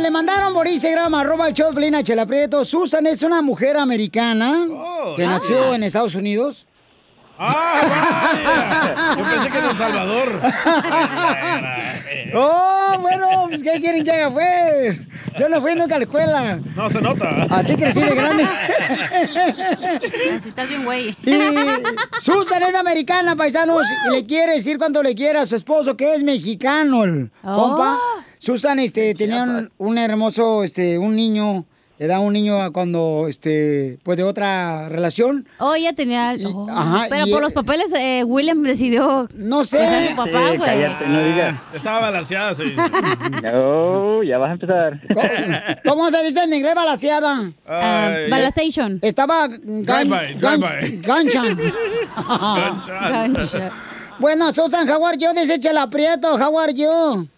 Speaker 1: le mandaron por Instagram, arroba el show de Piolín a Chela Prieto. Susan es una mujer americana que nació en Estados Unidos.
Speaker 2: ¡Ah, vaya! Yo pensé que en El Salvador.
Speaker 1: ¡Oh, bueno! Pues, ¿Qué quieren que haga, pues? Yo no fui nunca a la escuela.
Speaker 2: No se nota.
Speaker 1: Así crecí de grande.
Speaker 6: Así estás bien, güey.
Speaker 1: Y Susan es americana, paisanos, y le quiere decir cuando le quiera a su esposo que es mexicano, el
Speaker 6: Oh.
Speaker 1: compa. Susan, este, tenía un, un hermoso, este, un niño, le da un niño a cuando, este, pues de otra relación.
Speaker 6: Oh, ya tenía. oh.
Speaker 1: ajá,
Speaker 6: Pero
Speaker 1: y-
Speaker 6: por los papeles, eh, William decidió.
Speaker 1: No
Speaker 6: sé. a su papá,
Speaker 20: Sí,
Speaker 6: güey.
Speaker 20: cállate, no digas.
Speaker 2: Estaba balanceada, sí.
Speaker 20: No, ya vas a empezar.
Speaker 1: ¿Cómo se dice en inglés balaseada?
Speaker 6: Ah, balazation.
Speaker 1: Estaba
Speaker 20: Drive-by, drive-by.
Speaker 1: ganchan.
Speaker 6: Gancha.
Speaker 1: Bueno, Susan, how are you? Dice Chela Prieto, how are you?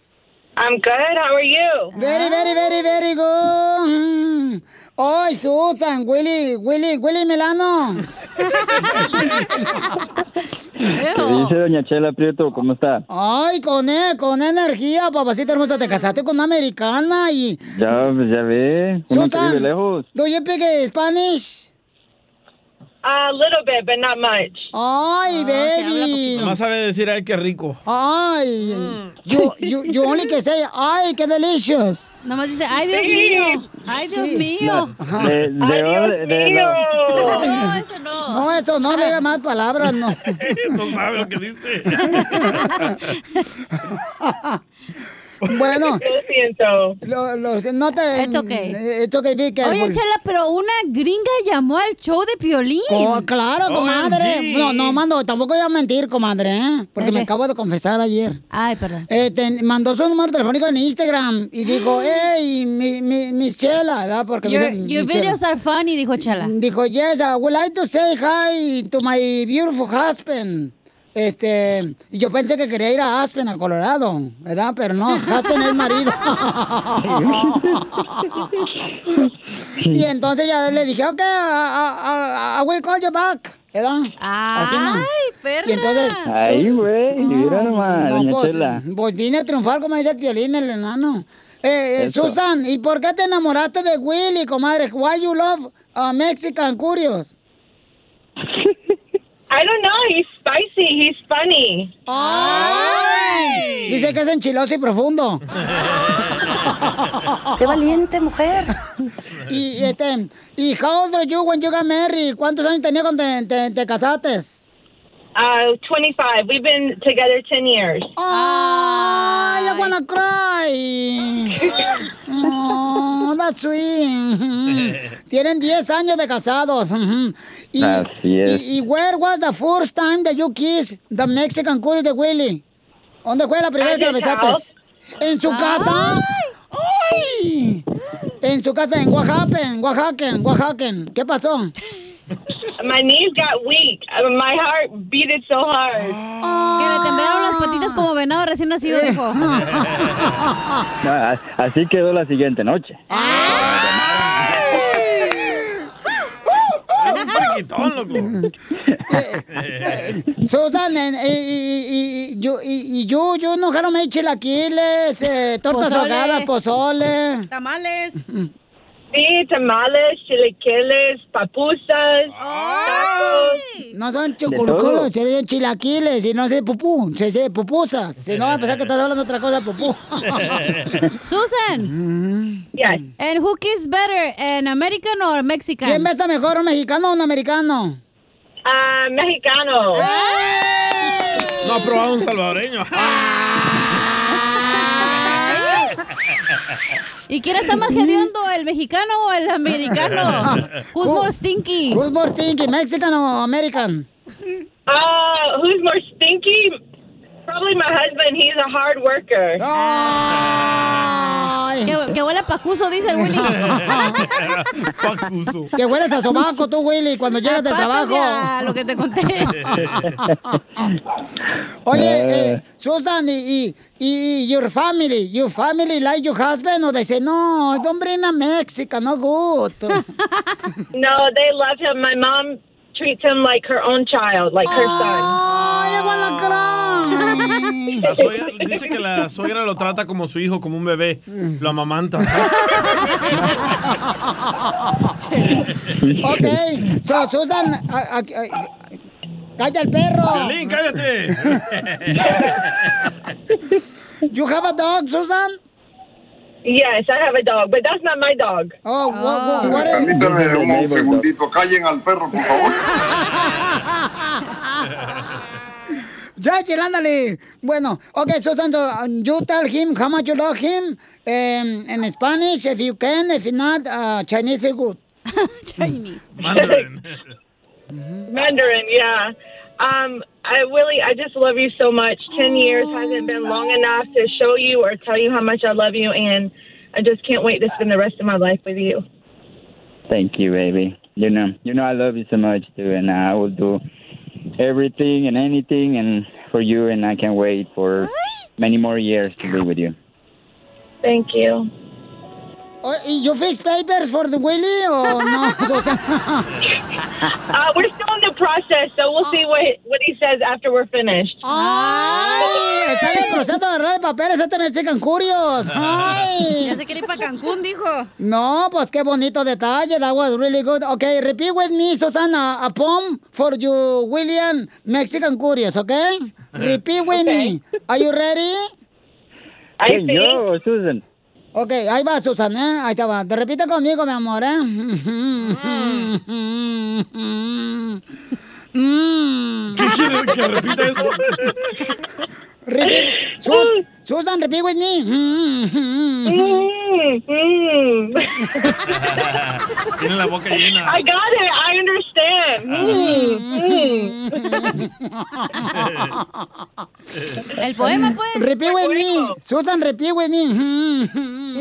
Speaker 21: I'm good. How are you?
Speaker 1: Very, very, very, very good. Ay, Susan, Willy, Willy, Willy Milano.
Speaker 20: ¿Qué dice doña Chela Prieto? ¿Cómo está?
Speaker 1: Ay, con, e- con energía, papacita hermosa, te casaste con una americana y...
Speaker 20: Ya, pues ya ve. Uno vive lejos.
Speaker 1: ¿Do you speak Spanish?
Speaker 21: A little bit, but not much.
Speaker 1: Ay, baby.
Speaker 2: Nomás sabe decir, ay, qué rico.
Speaker 1: Ay, you, you, you only can say, ay, qué delicious.
Speaker 6: Nomás dice, ay, Dios mío. Ay, Dios mío.
Speaker 20: De, de, de, de-
Speaker 6: No, eso no.
Speaker 1: No, eso no, le más palabras, no.
Speaker 2: No sabe lo que dice.
Speaker 1: Bueno.
Speaker 21: Lo siento.
Speaker 1: Lo, lo- no te...
Speaker 6: It's okay.
Speaker 1: It's okay, be careful.
Speaker 6: Oye, Chela, pero una gringa llamó al show de Piolín.
Speaker 1: Oh, claro, comadre. No, no, mando, tampoco voy a mentir, comadre, ¿eh? Porque me acabo de confesar ayer.
Speaker 6: Ay, perdón.
Speaker 1: Eh, te- mandó su número telefónico en Instagram y dijo, hey, mi, mi, Miss Chela, ¿verdad? Porque me
Speaker 6: Your,
Speaker 1: dice,
Speaker 6: your
Speaker 1: Chela.
Speaker 6: videos are funny, dijo Chela.
Speaker 1: Dijo, yes, I would like to say hi to my beautiful husband. Este, y yo pensé que quería ir a Aspen, a Colorado, ¿verdad? Pero no, Aspen es marido. y entonces ya le dije, ok, I, I- I- I will call you back, ¿verdad? Así no.
Speaker 6: Ay, perra.
Speaker 1: Y entonces...
Speaker 20: Güey. Mira nomás,
Speaker 1: No,
Speaker 20: doña
Speaker 1: pues,
Speaker 20: Chela.
Speaker 1: pues vine a triunfar, como dice el violín, el enano. Eh, eh. Susan, ¿y por qué te enamoraste de Willy, comadre? Why you love a Mexican Curious?
Speaker 21: I don't know. He's spicy. He's funny.
Speaker 1: ¡Ay! Dice que es enchiloso y profundo.
Speaker 21: ¡Qué valiente mujer!
Speaker 1: y, y, este, y how old are you when you got married? ¿Cuántos años tenías cuando te, te- te casaste?
Speaker 21: Uh, 25. We've been together 10 years.
Speaker 1: Ay, I wanna cry. Oh, that's sweet. Tienen 10 años de casados. Y,
Speaker 20: Así es.
Speaker 1: y, y where was the first time that you kissed the Mexican curious de Willy? ¿Dónde fue la primera que la besaste? ¿En su casa? ¡Ay! En su casa, en Oaxaca, en Oaxaca, en Oaxaca. ¿Qué pasó?
Speaker 21: My knees got weak. My heart beat it so hard.
Speaker 6: Que le temblaron las patitas como venado recién nacido, dijo.
Speaker 20: No, así quedó la siguiente noche.
Speaker 2: Un friquitón, loco.
Speaker 1: Susan, eh, y, yo, y, yo, yo no me chilaquiles, eh, tortas ahogadas, pozole.
Speaker 6: Tamales.
Speaker 21: Sí, tamales, chilequiles, papusas, tacos.
Speaker 1: No son chuculculos, se dicen chilaquiles y no sé pupú, se dice pupusas. Si no, va a pensar que estás hablando otra cosa, pupú.
Speaker 6: Susan.
Speaker 21: Yes.
Speaker 6: And who kiss better, an American or Mexican?
Speaker 1: ¿Quién besa mejor, un mexicano o un americano?
Speaker 21: Ah, mexicano.
Speaker 2: No ha probado un salvadoreño.
Speaker 6: ¿Y quién está más hediondo, el mexicano o el americano? Who's more stinky?
Speaker 1: Who's more stinky, Mexican o American?
Speaker 21: Uh, who's more stinky? Probably my husband. He's a hard worker.
Speaker 6: Que, que huele a pacuso, dice el Willy.
Speaker 2: Pacuso.
Speaker 1: Que hueles a sobaco tú, Willy, cuando llegas del trabajo.
Speaker 6: ya, lo que te conté.
Speaker 1: Oye, eh, Susan, y, y, y your family, your family like your husband, o they say, no, don't bring a Mexican, no good.
Speaker 21: No, they love him. My mom treats him like her own child, like her
Speaker 1: Ay,
Speaker 2: La suegra- dice que la suegra lo trata como su hijo, como un bebé. Lo amamanta.
Speaker 1: ok, so, Susan, a- a- a- calla el perro.
Speaker 2: Piolín, cállate.
Speaker 1: You have a dog, Susan?
Speaker 21: Yes, I have a dog, but that's not my dog.
Speaker 1: Oh, what, what, what is-
Speaker 22: Permítame un, un segundito, callen al perro, por favor.
Speaker 1: Ya, chile, ándale. Bueno, okay, so, um, you tell him how much you love him um, in Spanish, if you can. If not, uh, Chinese is good.
Speaker 6: Chinese.
Speaker 2: Mandarin.
Speaker 21: Mandarin, yeah. Um, I Willie, I just love you so much. Ten years hasn't been long enough to show you or tell you how much I love you, and I just can't wait to spend the rest of my life with you.
Speaker 20: Thank you, baby. You know, you know I love you so much too, and I will do everything and anything and for you, and I can't wait for many more years to be with you.
Speaker 21: Thank you.
Speaker 1: Oh, ¿Y you fix papers for the Willy o no,
Speaker 21: Uh, we're still in the process, so we'll see what what he says after we're finished.
Speaker 1: ¡Ay! Está en el proceso de agarrar papeles, este Mexican Curious. ¡Ay!
Speaker 6: Ya se quiere ir para Cancún, dijo.
Speaker 1: No, pues qué bonito detalle. That was really good. Okay, repeat with me, Susana. A poem for you, William, Mexican Curious, okay? Repeat with me. Are you ready?
Speaker 20: I Hey, yo, Susan.
Speaker 1: Ok, ahí va, Susan, ¿eh? Ahí te va. Te repite conmigo, mi amor, ¿eh?
Speaker 2: ¿Qué quiere que repita eso?
Speaker 1: Repeat. Su- Susan, repeat with me.
Speaker 2: Tiene la boca llena.
Speaker 21: I got it. I understand.
Speaker 6: El poema, pues.
Speaker 1: Repeat with me. Susan, repeat with me.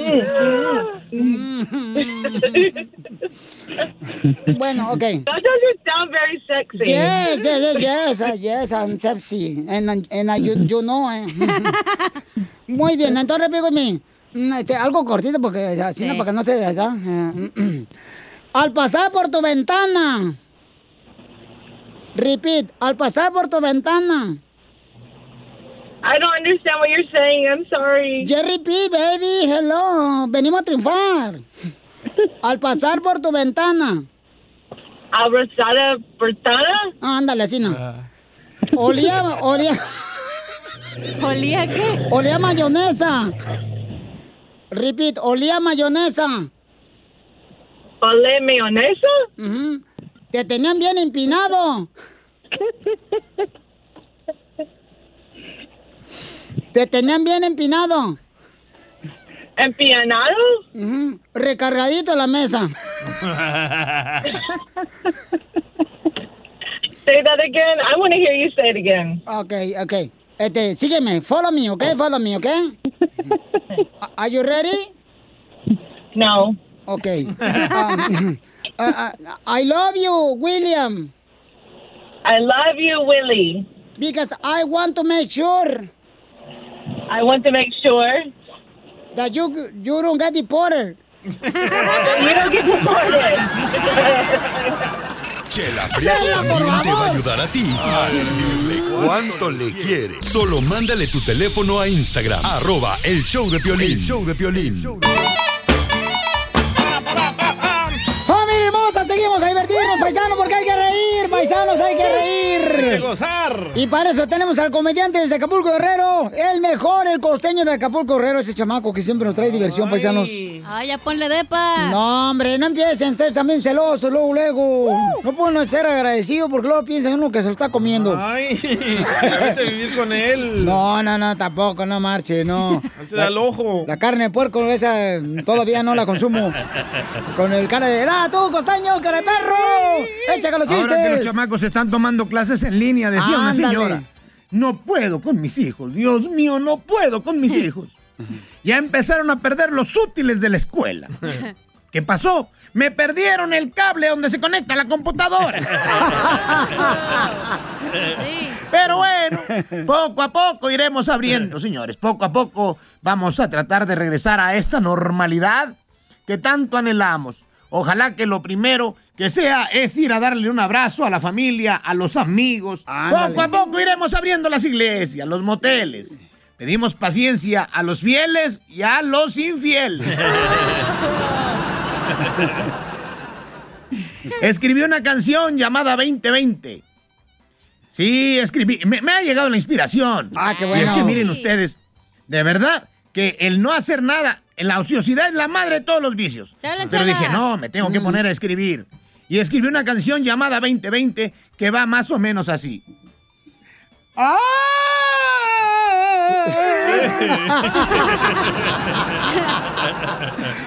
Speaker 1: bueno, ok.
Speaker 21: That doesn't sound very sexy.
Speaker 1: Yes, yes, yes, yes, uh, yes, I'm sexy. And, and uh, you, you know, eh. Muy bien, entonces repeat with me. Mm, este, algo cortito porque así no, para que no se ¿verdad? Eh, Al pasar por tu ventana. Repeat, al pasar por tu ventana.
Speaker 21: I don't understand what you're saying. I'm sorry.
Speaker 1: Ya repeat, baby, hello. Venimos a triunfar. Al pasar por tu ventana.
Speaker 21: ¿Abrazada portada?
Speaker 1: Ah, ándale, así no. Olía, olía.
Speaker 6: ¿Olía qué?
Speaker 1: Olía mayonesa. Repeat, olía mayonesa.
Speaker 21: ¿Olé mayonesa?
Speaker 1: Te tenían bien empinado. Te tenían bien empinado.
Speaker 21: ¿Empianado?
Speaker 1: Ujú. Recargadito la mesa.
Speaker 21: Say that again. I want to hear you say it again.
Speaker 1: Ok, ok. Este, sígueme. Follow me, ok? Follow me, ok? Are you ready?
Speaker 21: No.
Speaker 1: Okay. Um, uh, uh, I love you, William.
Speaker 21: I love you, Willie.
Speaker 1: Because I want to make sure
Speaker 21: I want to make sure
Speaker 1: that you you don't get deported.
Speaker 21: you don't get deported.
Speaker 4: Chela Prieto también te va a ayudar a ti a decirle cuánto le quieres. Solo mándale tu teléfono a Instagram, arroba el show de Piolín. El show de Piolín.
Speaker 1: ¡Familia hermosa! Seguimos a divertirnos, paisanos, porque hay que reír, paisanos, hay que reír.
Speaker 2: Gozar.
Speaker 1: Y para eso tenemos al comediante desde Acapulco Guerrero, el mejor, el costeño de Acapulco Guerrero, ese chamaco que siempre nos trae diversión, paisanos.
Speaker 6: Ay, ya ponle depa.
Speaker 1: No, hombre, no empiecen ustedes también celosos, luego, luego. No pueden ser agradecidos porque luego piensan uno que se lo está comiendo.
Speaker 2: Ay, vete a vivir con él.
Speaker 1: No, no, no, tampoco, no marche, no.
Speaker 2: te da el ojo.
Speaker 1: La carne de puerco, esa todavía no la consumo. Con el cara de, ¡ah, tú, costeño, cara de perro! ¡Échale los chistes!
Speaker 11: Ahora que los chamacos están tomando clases en línea, decía una señora. no puedo con mis hijos. Dios mío, no puedo con mis hijos. Ya empezaron a perder los útiles de la escuela. ¿Qué pasó? Me perdieron el cable donde se conecta la computadora. Pero bueno, poco a poco iremos abriendo, señores. Poco a poco vamos a tratar de regresar a esta normalidad que tanto anhelamos. Ojalá que lo primero que sea es ir a darle un abrazo a la familia, a los amigos.
Speaker 1: Ándale.
Speaker 11: Poco a poco iremos abriendo las iglesias, los moteles. Pedimos paciencia a los fieles y a los infieles. Escribí una canción llamada 2020. Sí, escribí. Me, me ha llegado la inspiración.
Speaker 1: Ah, qué
Speaker 11: Y es que
Speaker 1: bueno.
Speaker 11: miren ustedes, de verdad, que el no hacer nada, la ociosidad es la madre de todos los vicios. Pero dije, no, me tengo que poner a escribir. Y escribí una canción llamada 2020 que va más o menos así.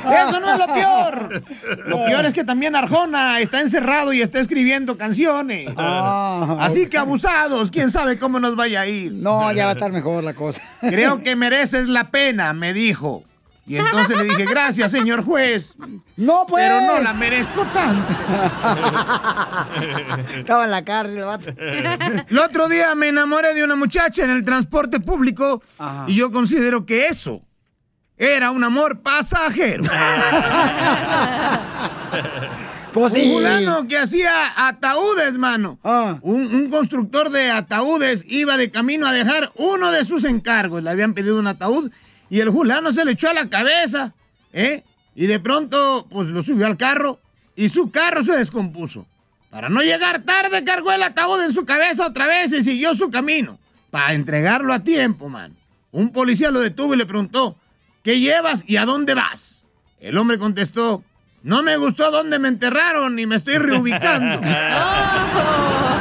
Speaker 11: Eso no es lo peor. Lo peor es que también Arjona está encerrado y está escribiendo canciones.
Speaker 1: Ah,
Speaker 11: Así que abusados, quién sabe cómo nos vaya a ir.
Speaker 1: No, ya va a estar mejor la cosa.
Speaker 11: Creo que mereces la pena, me dijo. Y entonces le dije, gracias, señor juez.
Speaker 1: No, pues.
Speaker 11: Pero no la merezco tanto.
Speaker 1: Estaba en la cárcel, el vato.
Speaker 11: El otro día me enamoré de una muchacha en el transporte público y yo considero que eso era un amor pasajero.
Speaker 1: Pues sí.
Speaker 11: Un fulano que hacía ataúdes, mano.
Speaker 1: Ah.
Speaker 11: Un, un constructor de ataúdes iba de camino a dejar uno de sus encargos. Le habían pedido un ataúd y el fulano se le echó a la cabeza, ¿eh? Y de pronto, pues lo subió al carro y su carro se descompuso. Para no llegar tarde, cargó el ataúd en su cabeza otra vez y siguió su camino. Para entregarlo a tiempo, man. Un policía lo detuvo y le preguntó, ¿qué llevas y a dónde vas? El hombre contestó, no me gustó dónde me enterraron y me estoy reubicando.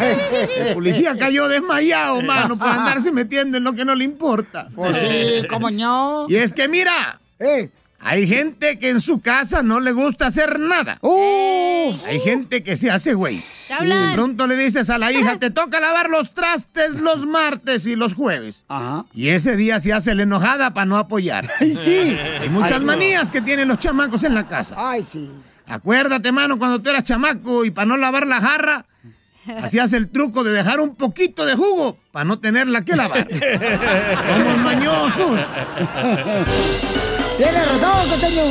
Speaker 11: El policía cayó desmayado, mano, por andarse metiendo en lo que no le importa.
Speaker 1: Pues sí, cómo no.
Speaker 11: Y es que mira,
Speaker 1: Eh.
Speaker 11: hay gente que en su casa no le gusta hacer nada.
Speaker 1: Uh.
Speaker 11: Hay gente que se hace güey. de pronto le dices a la hija, te toca lavar los trastes los martes y los jueves.
Speaker 1: Ajá.
Speaker 11: Y ese día se hace la enojada para no apoyar.
Speaker 1: Ay, sí.
Speaker 11: Hay muchas
Speaker 1: Ay,
Speaker 11: manías que tienen los chamacos en la casa.
Speaker 1: Ay, sí.
Speaker 11: Acuérdate, mano, cuando tú eras chamaco y para no lavar la jarra, hacías el truco de dejar un poquito de jugo para no tenerla que lavar. Somos mañosos.
Speaker 1: Tienes razón, costeño.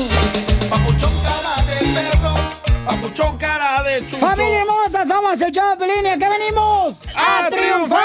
Speaker 2: Papuchón cara de chucho.
Speaker 1: Familia hermosa, somos el show de Pelín, ¿y a qué venimos? ¡A triunfar!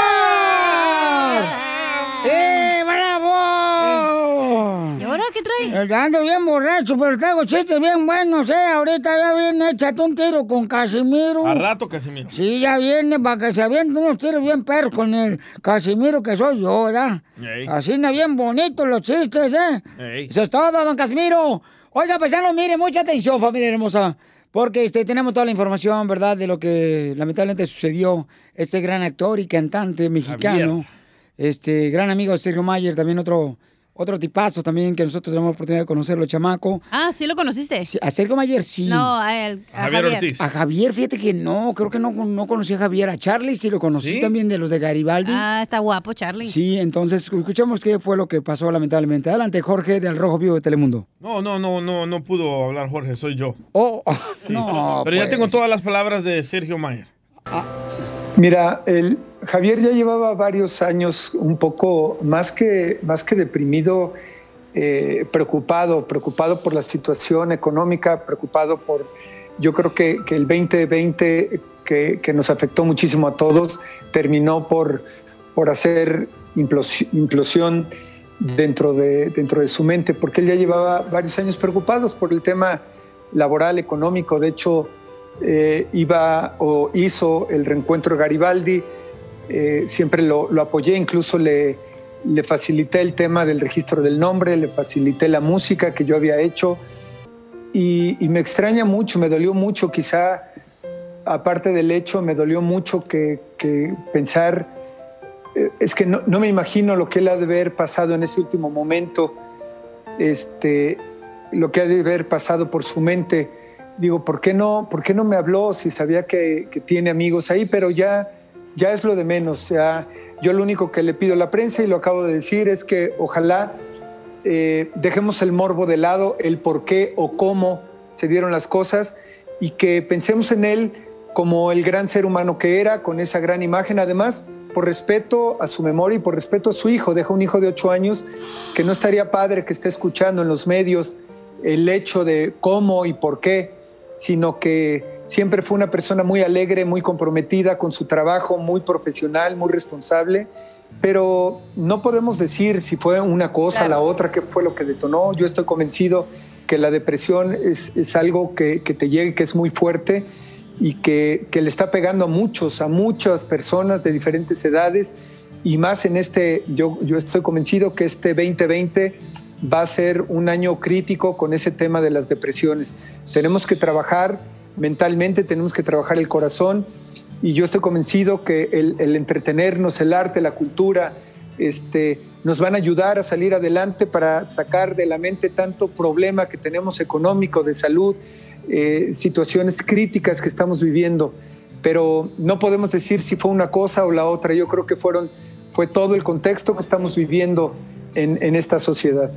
Speaker 1: ¡Eh, bravo!
Speaker 6: ¿Y ahora qué trae?
Speaker 1: El ando bien borracho, pero traigo chistes bien buenos, ¿eh? Ahorita ya viene, échate un tiro con Casimiro.
Speaker 2: A rato, Casimiro.
Speaker 1: Sí, ya viene para que se avienten unos tiros bien perros con el Casimiro que soy yo, ¿verdad?
Speaker 2: Ey.
Speaker 1: Así no bien bonitos los chistes, ¿eh?
Speaker 2: Ey.
Speaker 1: Eso es todo, don Casimiro. Oiga, paisano, mire, mucha atención, familia hermosa. Porque este, tenemos toda la información, ¿verdad? De lo que lamentablemente sucedió. Este gran actor y cantante mexicano. Este, gran amigo de Sergio Mayer, también otro, otro tipazo también que nosotros tenemos la oportunidad de conocerlo, chamaco.
Speaker 6: Ah, ¿sí lo conociste?
Speaker 1: A Sergio Mayer sí.
Speaker 6: No, a él. A Javier.
Speaker 1: A Javier, fíjate que no, creo que no, no conocí a Javier. A Charlie sí lo conocí
Speaker 6: ¿Sí?
Speaker 1: también de los de Garibaldi.
Speaker 6: Ah, está guapo, Charlie.
Speaker 1: Sí, entonces escuchamos qué fue lo que pasó lamentablemente. Adelante, Jorge del Rojo Vivo de Telemundo.
Speaker 2: No, no, no, no, no pudo hablar Jorge, soy yo.
Speaker 1: Oh,
Speaker 2: Sí.
Speaker 1: no,
Speaker 2: Pero ya
Speaker 1: pues.
Speaker 2: tengo todas las palabras de Sergio Mayer.
Speaker 23: Mira, el Javier ya llevaba varios años un poco más que, más que deprimido, eh, preocupado, preocupado por la situación económica, preocupado por, yo creo que, el 2020 que, que nos afectó muchísimo a todos, terminó por, por hacer implosi- implosión dentro de, dentro de su mente, porque él ya llevaba varios años preocupados por el tema laboral, económico. De hecho, eh, iba o hizo el reencuentro Garibaldi, eh, siempre lo, apoyé, incluso le, facilité el tema del registro del nombre, le facilité la música que yo había hecho y, me extraña mucho, me dolió mucho quizá, aparte del hecho, me dolió mucho que, pensar, eh, es que no, no me imagino lo que él ha de haber pasado en ese último momento, este, lo que ha de haber pasado por su mente. Digo, ¿por qué no, por qué no me habló si sabía que, que tiene amigos ahí? Pero ya ya es lo de menos. Sea, yo lo único que le pido a la prensa, y lo acabo de decir, es que ojalá eh, dejemos el morbo de lado, el por qué o cómo se dieron las cosas y que pensemos en él como el gran ser humano que era, con esa gran imagen. Además, por respeto a su memoria y por respeto a su hijo, deja un hijo de ocho años, que no estaría padre que esté escuchando en los medios el hecho de cómo y por qué, sino que siempre fue una persona muy alegre, muy comprometida con su trabajo, muy profesional, muy responsable, pero no podemos decir si fue una cosa, la otra, qué fue lo que detonó. Yo estoy convencido que la depresión es, algo que, te llega, que es muy fuerte y que, le está pegando a muchos, a muchas personas de diferentes edades. Y más en este, yo, yo estoy convencido que este 2020 va a ser un año crítico con ese tema de las depresiones. Tenemos que trabajar mentalmente, tenemos que trabajar el corazón y yo estoy convencido que el, entretenernos, el arte, la cultura, este, nos van a ayudar a salir adelante para sacar de la mente tanto problema que tenemos económico, de salud, eh, situaciones críticas que estamos viviendo. Pero no podemos decir si fue una cosa o la otra. Yo creo que fueron, fue todo el contexto que estamos viviendo en, en esta sociedad.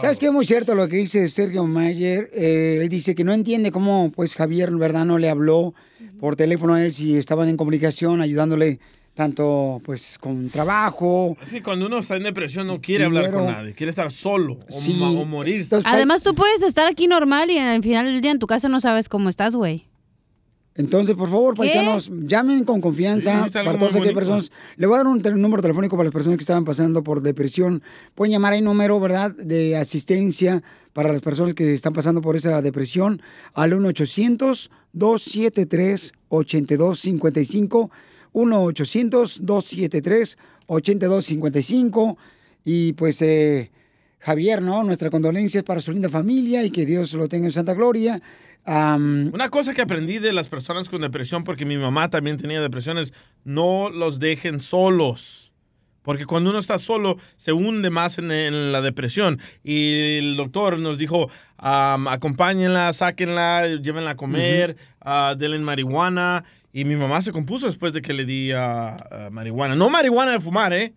Speaker 1: ¿Sabes qué? Es muy cierto lo que dice Sergio Mayer. Eh, él dice que no entiende cómo, pues, Javier, ¿verdad? No le habló por teléfono a él si estaban en comunicación, ayudándole tanto pues con trabajo.
Speaker 2: Así cuando uno está en depresión no quiere hablar con nadie, quiere estar solo o, morir.
Speaker 6: Además tú puedes estar aquí normal y al final del día en tu casa no sabes cómo estás, güey.
Speaker 1: Entonces, por favor, paisanos, llamen con confianza para todas aquellas personas. Le voy a dar un, número telefónico para las personas que estaban pasando por depresión. Pueden llamar, hay número, ¿verdad?, de asistencia para las personas que están pasando por esa depresión al 1-800-273-8255. 1-800-273-8255. Y pues, eh, Javier, ¿no? Nuestra condolencia para su linda familia y que Dios lo tenga en santa gloria.
Speaker 2: Una cosa que aprendí de las personas con depresión, porque mi mamá también tenía depresiones, no los dejen solos. Porque cuando uno está solo, se hunde más en, la depresión. Y el doctor nos dijo, acompáñenla, sáquenla, llévenla a comer, uh denle marihuana. Y mi mamá se compuso después de que le di marihuana. No marihuana de fumar, ¿eh?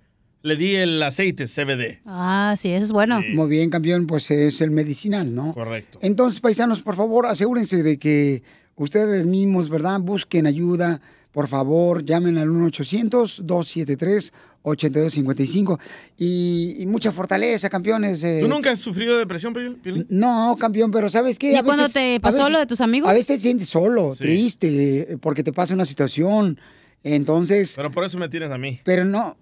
Speaker 2: Le di el aceite CBD.
Speaker 6: Ah, sí, eso es bueno.
Speaker 1: Muy bien, campeón, pues es el medicinal, ¿no?
Speaker 2: Correcto.
Speaker 1: Entonces, paisanos, por favor, asegúrense de que ustedes mismos, ¿verdad? Busquen ayuda. Por favor, llamen al 1-800-273-8255. Y, y mucha fortaleza, campeones.
Speaker 2: Eh. ¿Tú nunca has sufrido depresión, Piolín?
Speaker 1: No, campeón, pero ¿sabes qué?
Speaker 6: ¿Y cuando te pasó lo de tus amigos?
Speaker 1: A veces te sientes solo, triste, porque te pasa una situación. Entonces.
Speaker 2: Pero por eso me tienes a mí.
Speaker 1: Pero no.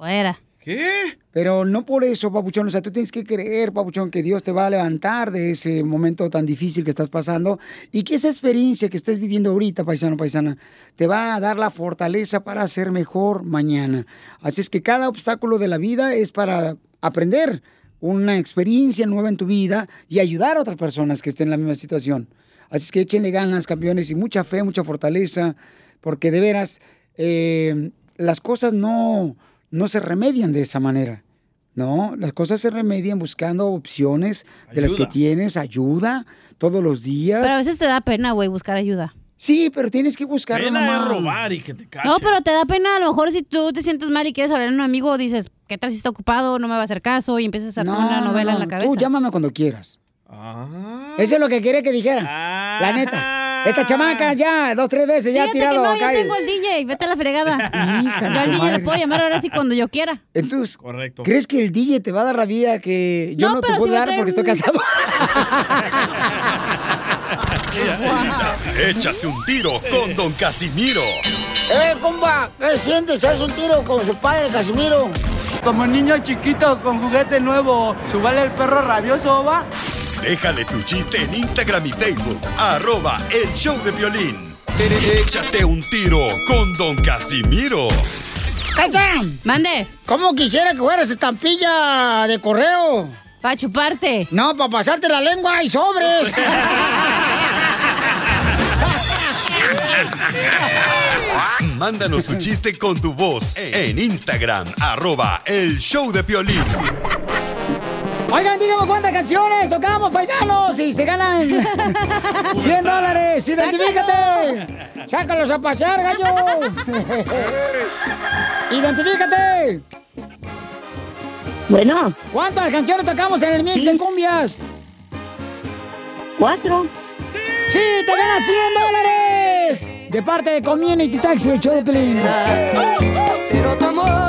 Speaker 6: Fuera.
Speaker 2: ¿Qué?
Speaker 1: Pero no por eso, papuchón. O sea, tú tienes que creer, papuchón, que Dios te va a levantar de ese momento tan difícil que estás pasando y que esa experiencia que estés viviendo ahorita, paisano, paisana, te va a dar la fortaleza para ser mejor mañana. Así es que cada obstáculo de la vida es para aprender una experiencia nueva en tu vida y ayudar a otras personas que estén en la misma situación. Así es que échenle ganas, campeones, y mucha fe, mucha fortaleza, porque de veras eh, las cosas no no se remedian de esa manera. No, las cosas se remedian buscando opciones de las que tienes, ayuda todos los días.
Speaker 6: Pero a veces te da pena, güey, buscar ayuda.
Speaker 1: Sí, pero tienes que buscarlo
Speaker 2: pena robar y que te
Speaker 6: No, pero te da pena a lo mejor si tú te sientes mal y quieres hablar a un amigo, dices, ¿qué tal si está ocupado? No me va a hacer caso y empiezas a hacer una novela en la cabeza.
Speaker 1: Tú llámame cuando quieras. Ah. Eso es lo que quiere que dijera. La neta. Esta chamaca ya, dos, tres veces, ya ha tirado
Speaker 6: que no, ya tengo el DJ, vete a la fregada. yo al DJ le puedo llamar ahora sí cuando yo quiera.
Speaker 1: Entonces, ¿crees que el DJ te va a dar la vida que yo no, te puedo dar porque estoy casado?
Speaker 4: échate un tiro con Don Casimiro.
Speaker 1: ¡Eh, compa! ¿Qué sientes? ¿Haz un tiro con su padre, Casimiro?
Speaker 13: Como niño chiquito con juguete nuevo, ¿subale el perro rabioso, va?
Speaker 4: Déjale tu chiste en Instagram y Facebook. Arroba El Show de Violín. Échate un tiro con Don Casimiro.
Speaker 1: ¡Cachán!
Speaker 6: Mande.
Speaker 1: ¿Cómo quisiera que fueras estampilla de correo?
Speaker 6: Para chuparte.
Speaker 1: No, para pasarte la lengua y sobres.
Speaker 4: Mándanos tu chiste con tu voz en Instagram, arroba el show de Piolín.
Speaker 1: Oigan, díganme cuántas canciones tocamos, paisanos, y se ganan 100 dólares. ¡Identifícate! ¡Sácalos a pasear, gallo! ¡Identifícate!
Speaker 24: Bueno.
Speaker 1: ¿Cuántas canciones tocamos en el mix de cumbias?
Speaker 24: Cuatro.
Speaker 1: ¡Sí! ¡Te ganas 100 dólares! De parte de Community Taxi, el show de Pelín.
Speaker 9: Pero tu amor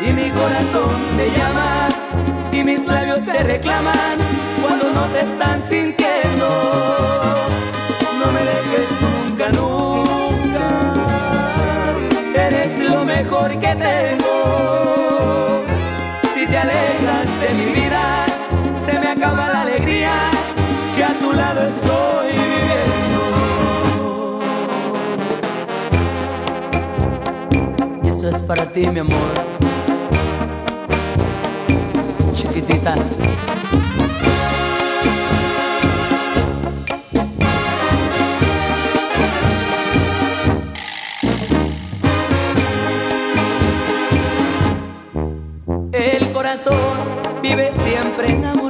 Speaker 9: Y mi corazón te llama. Y mis labios te reclaman cuando no te están sintiendo. Ti, mi amor. Chiquitita. El corazón vive siempre enamorado.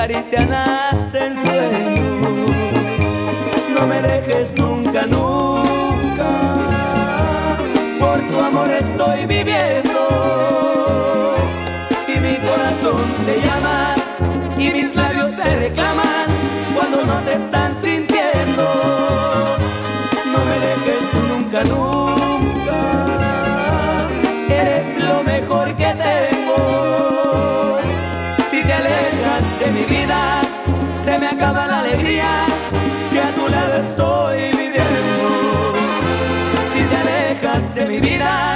Speaker 9: Acarician hasta en sueños. No me dejes nunca, nunca. Por tu amor estoy viviendo. Y mi corazón te llama y mis labios se reclaman acaba la alegría que a tu lado estoy viviendo. Si te alejas de mi vida,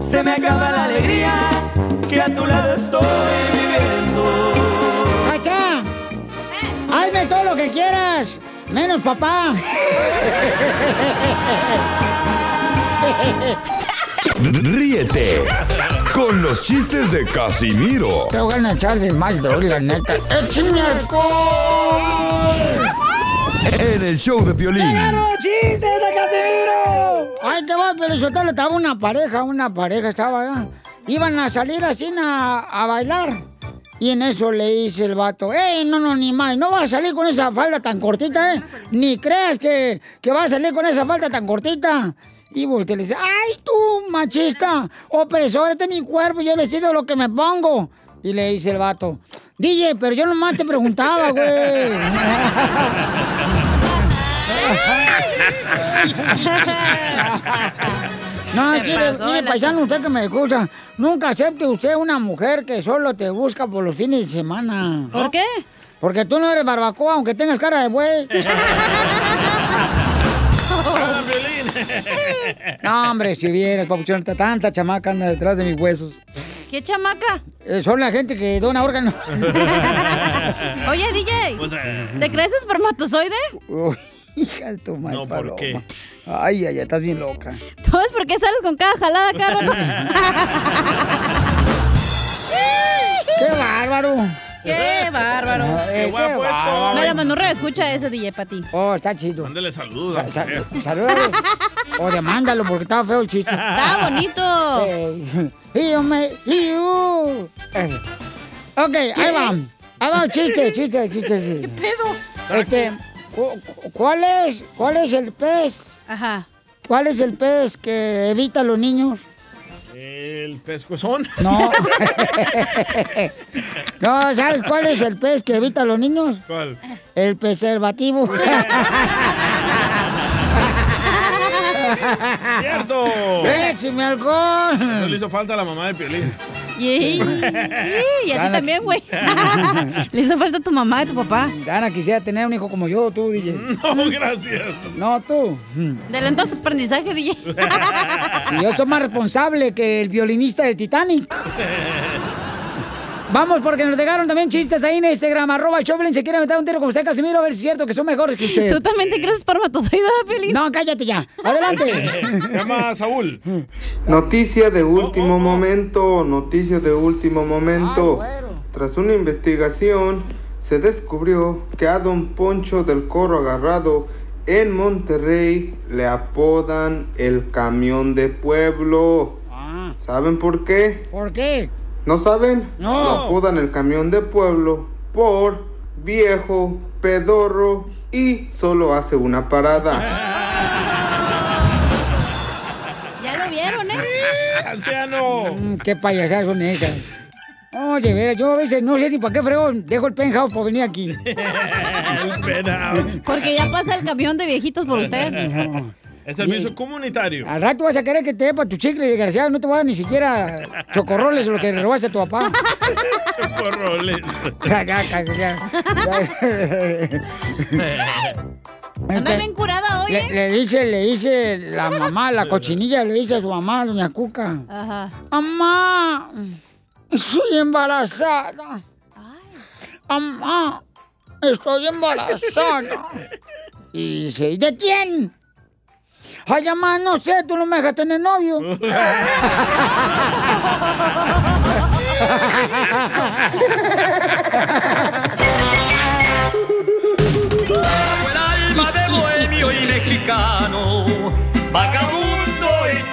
Speaker 9: se me acaba la alegría que a tu lado estoy viviendo.
Speaker 1: ¡Cacha! ¡Hazme todo lo que quieras! ¡Menos papá!
Speaker 4: Ríete con los chistes de Casimiro
Speaker 1: Te voy a echar de mal, doy, la neta. ¡Échame alcohol!
Speaker 4: en el show de Piolín.
Speaker 1: ¡Llegaron chistes de Casimiro! Ay, te va, pero yo estaba una pareja, una pareja estaba allá. Iban a salir así a, a bailar. Y en eso le dice el vato, ¡Ey, no, no, ni más! No vas a salir con esa falda tan cortita, ¿eh? Ni creas que, que vas a salir con esa falda tan cortita. Y voltea y le dice, ¡ay, tú, machista! Opresor, este es mi cuerpo, yo decido lo que me pongo. Y le dice el vato, DJ, pero yo nomás te preguntaba, güey. No, mire, mire, paisano, usted que me escucha, nunca acepte usted una mujer que solo te busca por los fines de semana.
Speaker 6: ¿Por qué?
Speaker 1: Porque tú no eres barbacoa, aunque tengas cara de buey. No, hombre, si vieras, papuchón, tanta chamaca anda detrás de mis huesos.
Speaker 6: ¿Qué chamaca?
Speaker 1: Eh, son la gente que dona órganos.
Speaker 6: Oye, DJ, ¿te crees espermatozoide?
Speaker 1: Uy, hija de tu madre.
Speaker 2: No, ¿por qué?
Speaker 1: Ay, ay, ay, estás bien loca.
Speaker 6: ¿Sabes por qué sales con cada jalada cada rato?
Speaker 1: ¡Qué bárbaro!
Speaker 6: ¡Qué bárbaro!
Speaker 1: Eh,
Speaker 2: Qué guapo esto.
Speaker 6: Me la mandó escucha ese DJ para ti.
Speaker 1: Oh, está chido.
Speaker 2: Mándale saludos.
Speaker 1: Sa- sa- Saludos. O demándalo porque estaba feo el chiste.
Speaker 6: Está bonito.
Speaker 1: Me. Eh. Ok, ahí va. Ahí va, chiste, chiste, chiste. sí.
Speaker 6: ¿Qué pedo?
Speaker 1: Este, cu- cu- ¿cuál es, cuál es el pez?
Speaker 6: Ajá.
Speaker 1: ¿Cuál es el pez que evita a los niños?
Speaker 2: El pescozón.
Speaker 1: No. no, ¿sabes cuál es el pez que evita a los niños?
Speaker 2: ¿Cuál?
Speaker 1: El preservativo.
Speaker 2: ¡Cierto!
Speaker 1: ¡Écheme alcohol!
Speaker 2: Eso le hizo falta a la mamá de Piolín.
Speaker 6: Y, y a ti también, güey. Le hizo falta a tu mamá y tu papá.
Speaker 1: Gana, quisiera tener un hijo como yo, tú, DJ.
Speaker 2: No, gracias.
Speaker 1: No, tú.
Speaker 6: De lento aprendizaje, DJ.
Speaker 1: Si yo soy más responsable que el violinista del Titanic. Vamos, porque nos dejaron también chistes ahí en Instagram, arroba Choplin, se quiere meter un tiro con usted, Casimiro, a ver si es cierto que son mejores que usted.
Speaker 6: ¿Tú también te crees espermatozoide, Piolín?
Speaker 1: No, cállate ya. Adelante.
Speaker 2: Se llama Saúl.
Speaker 24: Noticia de último momento, noticia de último momento. Tras una investigación, se descubrió que a don Poncho del Corro Agarrado en Monterrey le apodan el camión de pueblo. ¿Saben por qué?
Speaker 1: ¿Por qué?
Speaker 24: ¿No saben?
Speaker 1: No.
Speaker 24: Lo apodan el camión de pueblo por viejo, pedorro y solo hace una parada.
Speaker 6: Ya lo vieron, ¿eh?
Speaker 2: ¡Anciano!
Speaker 1: Mm, qué payasadas son esas. Oye, vera, yo a veces no sé ni para qué fregón dejo el penthouse para venir aquí.
Speaker 6: Porque ya pasa el camión de viejitos por usted.
Speaker 2: Es servicio comunitario.
Speaker 1: Al rato vas a querer que te dé para tu chicle, desgraciado. No te va a dar ni siquiera chocorroles lo que le robaste a tu papá.
Speaker 2: Chocorroles.
Speaker 1: Ya, ya, ya, ya.
Speaker 6: Anda bien curada hoy,
Speaker 1: le,
Speaker 6: ¿eh?
Speaker 1: le dice, le dice la mamá, la cochinilla, le dice a su mamá, doña Cuca.
Speaker 6: Ajá.
Speaker 1: Mamá, estoy embarazada. Mamá, estoy embarazada. Y dice, ¿y de quién? Ay, mamá, no sé, tú no me dejas tener novio.
Speaker 9: el alma de bohemio y mexicano, vagabundo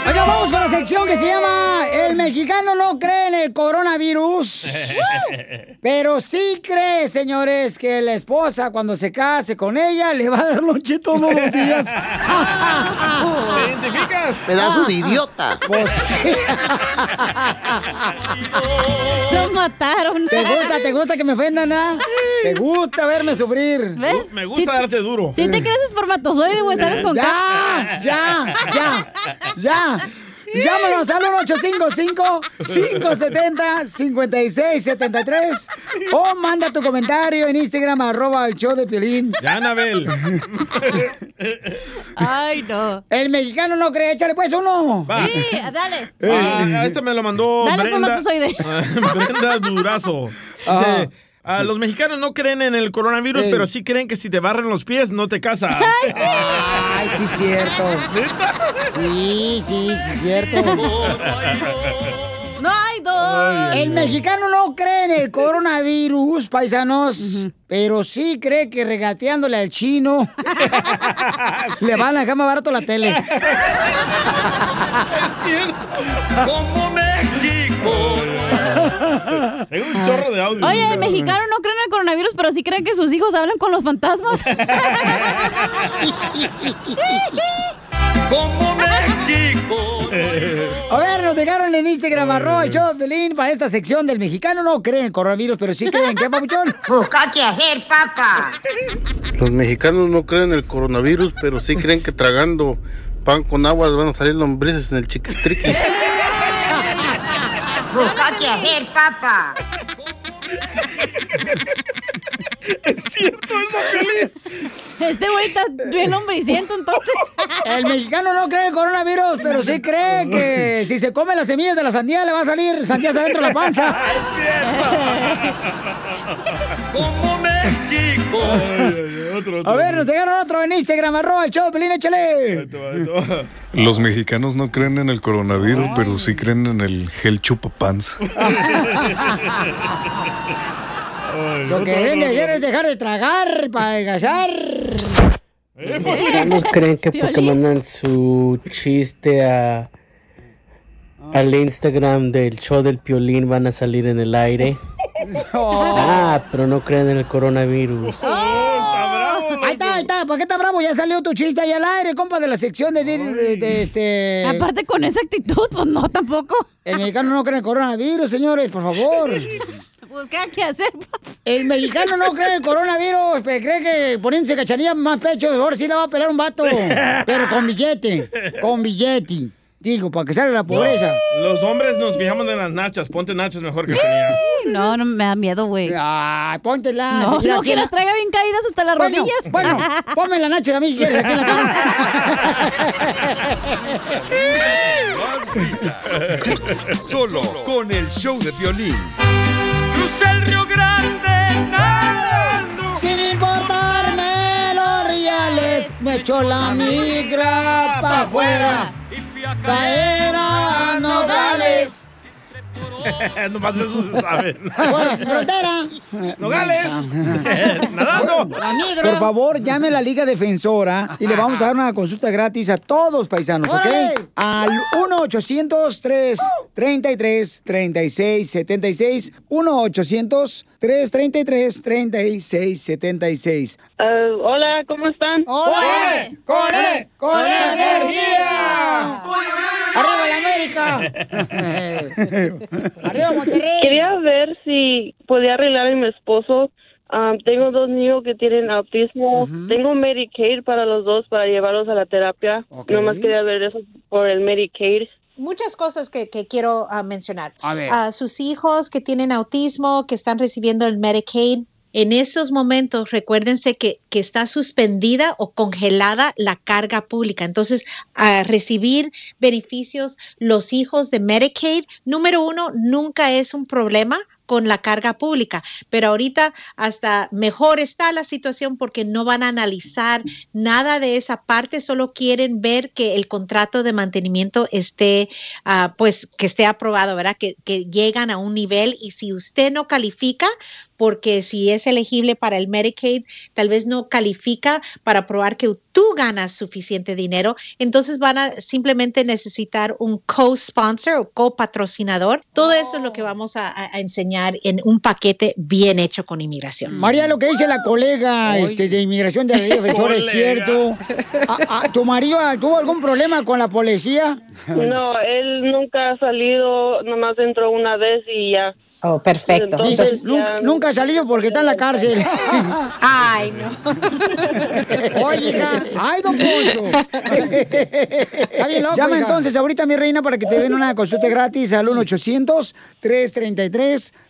Speaker 1: Oiga, vamos con la sección que se llama El mexicano no cree en el coronavirus. Pero sí cree, señores, que la esposa cuando se case con ella le va a dar lonche todos los días.
Speaker 2: ¿Te identificas?
Speaker 1: Pedazo de idiota. Pues,
Speaker 6: Los mataron.
Speaker 1: ¿Te gusta, te gusta que me ofendan, ah? ¿Te gusta verme sufrir?
Speaker 6: ¿Ves?
Speaker 2: Me gusta darte duro.
Speaker 6: Si te crees espermatozoide, güey, sales con
Speaker 1: Ya,
Speaker 6: ca-
Speaker 1: ya, ya, ya. Llámanos al 855-570-5673 o manda tu comentario en Instagram, arroba el show de Piolín.
Speaker 2: Ya, Anabel.
Speaker 6: Ay, no.
Speaker 1: El mexicano no cree, échale pues uno.
Speaker 2: Va.
Speaker 6: Sí, dale.
Speaker 2: Ah, este me lo mandó
Speaker 6: Dale,
Speaker 2: Brenda,
Speaker 6: espermatozoide.
Speaker 2: Brenda Durazo. Dice, ah, los mexicanos no creen en el coronavirus,
Speaker 1: Ey.
Speaker 2: pero sí creen que si te barren los pies no te casas.
Speaker 1: Ay, sí, cierto. Sí, sí, sí, cierto.
Speaker 6: No hay dos.
Speaker 1: El mexicano no cree en el coronavirus, paisanos, pero sí cree que regateándole al chino le van a dejar más barato la tele.
Speaker 9: es cierto. Como México.
Speaker 2: Tengo un chorro de audio.
Speaker 6: Oye, el mexicano no cree en el coronavirus, pero sí cree que sus hijos hablan con los fantasmas.
Speaker 9: Como México.
Speaker 1: A ver, nos dejaron en Instagram, arroba el show de Pelín, para esta sección del mexicano no cree en el coronavirus, pero sí creen que papuchón. Busca qué hacer, papá.
Speaker 19: Los mexicanos no creen en el coronavirus, pero sí creen que tragando pan con agua van a salir lombrices en el chiquistriqui.
Speaker 1: Busca qué hacer, papá.
Speaker 2: Es cierto, eso, Piolín.
Speaker 6: Este güey está bien hombriciento, entonces.
Speaker 1: El mexicano no cree en el coronavirus, pero sí cree que si se come las semillas de la sandía le va a salir sandías adentro de la panza.
Speaker 9: Como México.
Speaker 1: A ver, nos dejaron otro en Instagram, arroba el show Pelín, échale.
Speaker 25: Los mexicanos no creen en el coronavirus, pero sí creen en el gel
Speaker 1: Lo que deben de hacer es dejar de tragar para adelgazar.
Speaker 26: ¿Ustedes creen que porque mandan su chiste a al Instagram del show del Piolín van a salir en el aire? Ah, pero no creen en el coronavirus.
Speaker 1: Ahí está, ahí está. ¿Por qué está bravo? Ya salió tu chiste ahí al aire, compa, de la sección de, de- de este.
Speaker 6: Aparte con esa actitud, pues no, tampoco.
Speaker 1: El mexicano no cree en el coronavirus, señores, por favor.
Speaker 6: Busca qué hacer, papá.
Speaker 1: El mexicano no cree en el coronavirus, cree que poniéndose cachanilla más pecho, ahora sí la va a pelar un vato. Pero con billete, con billete. Digo, para que salga la pobreza.
Speaker 2: Los hombres nos fijamos en las nachas. Ponte nachas mejor que tenía.
Speaker 6: No, no me da miedo, güey.
Speaker 1: Ay, póntela.
Speaker 6: No, no, que las
Speaker 1: la-
Speaker 6: traiga bien caídas hasta las
Speaker 1: Bueno,
Speaker 6: rodillas.
Speaker 1: Bueno, ponme la nacha a mí, que quieres, aquí en la
Speaker 4: risas. Solo con el show de violín.
Speaker 1: Me echó la migra pa' afuera. Caer a Nogales.
Speaker 2: Nomás eso se sabe.
Speaker 1: Fuera, frontera.
Speaker 2: Nogales. Nadando.
Speaker 1: La migra. Por favor, llame a la Liga Defensora y le vamos a dar una consulta gratis a todos paisanos, ¿ok? Al 1-800-333-3676. 1-800-333-3676.
Speaker 21: Hola, ¿cómo están?
Speaker 1: ¡Hola! ¡Con él! ¡Con energía! ¡Arriba la América! ¡Arriba Monterrey!
Speaker 21: Quería ver si podía arreglar a mi esposo. Am, tengo dos niños que tienen autismo. Tengo Medicaid para los dos para llevarlos a la terapia. Nomás quería ver eso por el Medicaid.
Speaker 27: Muchas cosas que, que quiero ah, mencionar.
Speaker 21: A ver.
Speaker 27: A sus hijos que tienen autismo, que están recibiendo el Medicaid. En esos momentos, recuérdense que, que está suspendida o congelada la carga pública. Entonces, a recibir beneficios los hijos de Medicaid, número uno, nunca es un problema con la carga pública, pero ahorita hasta mejor está la situación porque no van a analizar nada de esa parte, solo quieren ver que el contrato de mantenimiento esté, ah, pues, que esté aprobado, ¿verdad? Que, que llegan a un nivel y si usted no califica, porque si es elegible para el Medicaid, tal vez no califica para probar que tú ganas suficiente dinero, entonces van a simplemente necesitar un co-sponsor o copatrocinador. Todo eso es lo que vamos a, a- a enseñar en un paquete bien hecho con inmigración.
Speaker 1: María, lo que dice la colega este, de inmigración de la ley defensora es cierto. Ah, ah, ¿Tu marido tuvo algún problema con la policía?
Speaker 21: No, él nunca ha salido, nomás entró una vez y ya.
Speaker 27: Oh, perfecto.
Speaker 1: Dices, nunca, nunca ha salido porque está en la cárcel.
Speaker 27: Ay, no.
Speaker 1: Oye, hija. Ay, don Poncho. Está bien loco, Llama
Speaker 27: hija.
Speaker 1: entonces ahorita, mi reina, para que te den una consulta gratis al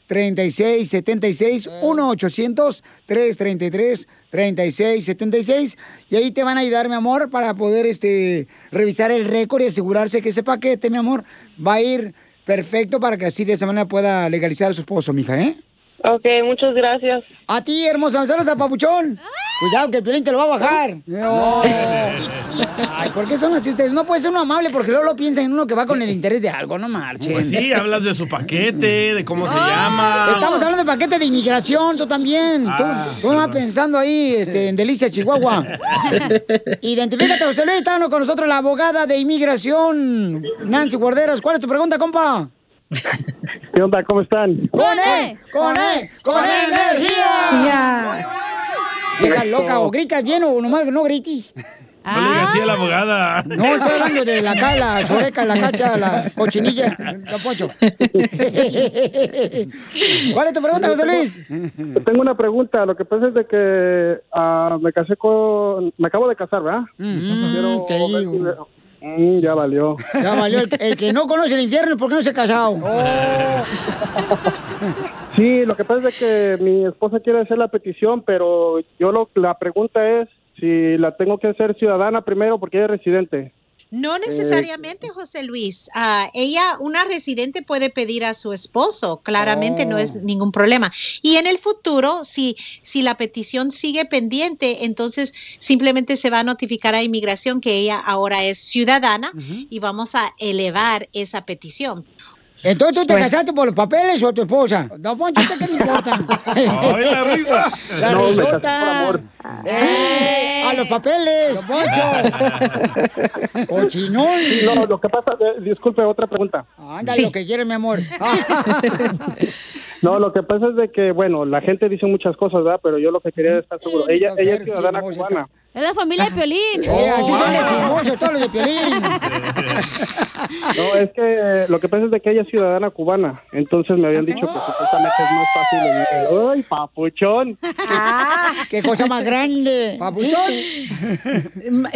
Speaker 1: 1-800-333-3676. 1-800-333-3676. Y ahí te van a ayudar, mi amor, para poder este, revisar el récord y asegurarse que ese paquete, mi amor, va a ir perfecto para que así de esa manera pueda legalizar a su esposo, mija, ¿eh?
Speaker 21: Ok, muchas gracias.
Speaker 1: A ti, hermosa, saludos a Papuchón. Cuidado que el piolín te lo va a bajar. No. Ay, ¿por qué son así ustedes? No puede ser uno amable porque luego lo piensan en uno que va con el interés de algo, no marchen.
Speaker 2: Pues sí, hablas de su paquete, de cómo se llama.
Speaker 1: Estamos hablando de paquete de inmigración, tú también. Tú-
Speaker 2: Ah,
Speaker 1: tú, vas pensando ahí este, en Delicia, Chihuahua. Identifícate, José Luis, está con nosotros la abogada de inmigración, Nancy Guarderas. ¿Cuál es tu pregunta, compa?
Speaker 28: ¿Qué onda? ¿Cómo están?
Speaker 1: ¡Con E! ¡Con E! ¡Con E energía! Vieja loca, o gritas bien o nomás no grites.
Speaker 2: No le digas así a la abogada.
Speaker 1: No, estoy hablando de la cala, la choreca, la cacha, la cochinilla, la poncho. ¿Cuál es tu pregunta, José Luis?
Speaker 28: Tengo una pregunta. Lo que pasa es de que ah, me casé con... Me acabo de casar, ¿verdad? Quiero
Speaker 1: te
Speaker 28: ver si
Speaker 1: digo.
Speaker 28: Mm, ya valió.
Speaker 1: Ya valió. El, el que no conoce el infierno es porque no se ha casado.
Speaker 28: Sí, lo que pasa es que mi esposa quiere hacer la petición, pero yo lo, la pregunta es si la tengo que hacer ciudadana primero porque ella es residente.
Speaker 27: No necesariamente, José Luis. Ah, ella, una residente puede pedir a su esposo, claramente no es ningún problema. Y en el futuro, si, si la petición sigue pendiente, entonces simplemente se va a notificar a inmigración que ella ahora es ciudadana y vamos a elevar esa petición.
Speaker 1: Entonces, ¿tú te
Speaker 27: Bueno.
Speaker 1: casaste por los papeles o tu esposa? No, Poncho, ¿usted qué le importa?
Speaker 28: Ay, la risa.
Speaker 1: La
Speaker 28: No, me casé
Speaker 1: risota.
Speaker 28: por amor.
Speaker 1: ¡Eh! ¡A los papeles, don Poncho! ¡Cochinón!
Speaker 28: Sí, no, lo que pasa, eh, disculpe, otra pregunta.
Speaker 1: Ándale, lo que quiere, mi amor.
Speaker 28: No, lo que pasa es de que, bueno, la gente dice muchas cosas, ¿verdad? Pero yo lo que quería es estar seguro. Ella, ella es ciudadana cubana.
Speaker 6: Es la familia de Piolín.
Speaker 1: Eh, así son de chismosos todos los de Piolín.
Speaker 28: No, es que lo que pasa es de que ella es ciudadana cubana. Entonces me habían dicho que supuestamente es más fácil. el- ¡Ay, papuchón!
Speaker 1: ¡Qué cosa más grande! ¡Papuchón!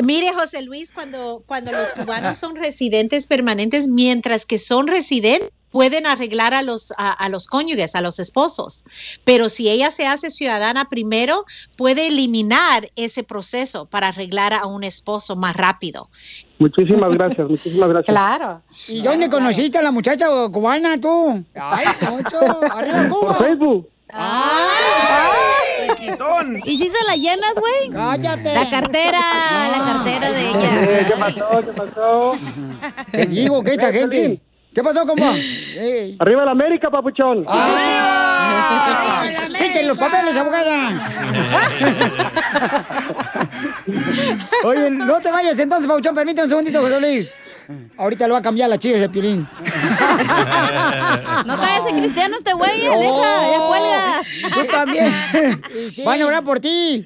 Speaker 27: Mire, José Luis, cuando, cuando los cubanos son residentes permanentes, mientras que son residentes, pueden arreglar a los, a, a los cónyuges, a los esposos. Pero si ella se hace ciudadana primero, puede eliminar ese proceso para arreglar a un esposo más rápido.
Speaker 28: Muchísimas gracias, muchísimas gracias.
Speaker 27: Claro.
Speaker 1: ¿Y dónde conociste a la muchacha cubana tú? ¡Ay, Poncho! ¡Arriba Cuba!
Speaker 28: Por Facebook.
Speaker 6: ¿Y si se la llenas, güey?
Speaker 1: Cállate.
Speaker 6: La cartera, la cartera de
Speaker 28: Eh,
Speaker 6: ella.
Speaker 28: ¿Qué pasó? ¿Qué pasó?
Speaker 1: Te digo que esta gente... ¿Qué pasó, compa?
Speaker 28: Arriba la América, papuchón.
Speaker 1: ¡Quiten los papeles, abogada! Oye, no te vayas entonces, Pauchón. Permíteme un segundito, José Luis. Ahorita lo va a cambiar la chiva ese pilín.
Speaker 6: No te vayas a cristiano este güey, aleja, ya cuelga.
Speaker 1: Tú también. Van a orar por ti.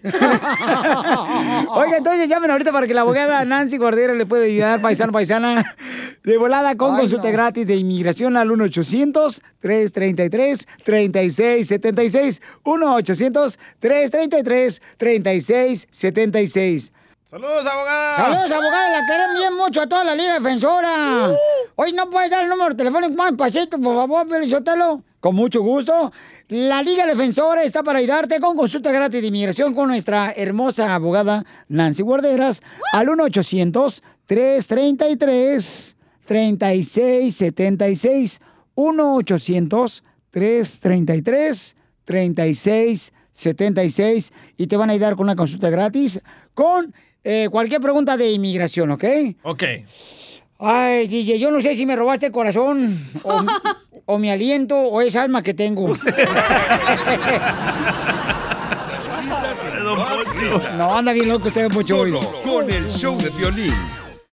Speaker 1: Oiga, entonces llamen ahorita para que la abogada Nancy Guardero le pueda ayudar, paisano, paisana, de volada con
Speaker 9: Ay,
Speaker 1: consulta
Speaker 9: no.
Speaker 1: gratis de inmigración al 1-800-333-3676. 1-800-333-3676.
Speaker 2: ¡Saludos, abogada!
Speaker 1: Saludos, abogada, la queremos bien mucho a toda la Liga Defensora. Hoy no puedes dar el número telefónico más pasito, por favor, Pelizotelo. Con mucho gusto. La Liga Defensora está para ayudarte con consulta gratis de inmigración con nuestra hermosa abogada Nancy Guarderas al 1-800-333-3676. 1-800-333-3676. Y te van a ayudar con una consulta gratis con eh, cualquier pregunta de inmigración, ¿ok?
Speaker 2: Ok.
Speaker 1: Ay, DJ, yo no sé si me robaste el corazón o, o mi aliento o esa alma que tengo. No, anda bien loco usted mucho hoy.
Speaker 4: Solo con el show de violín.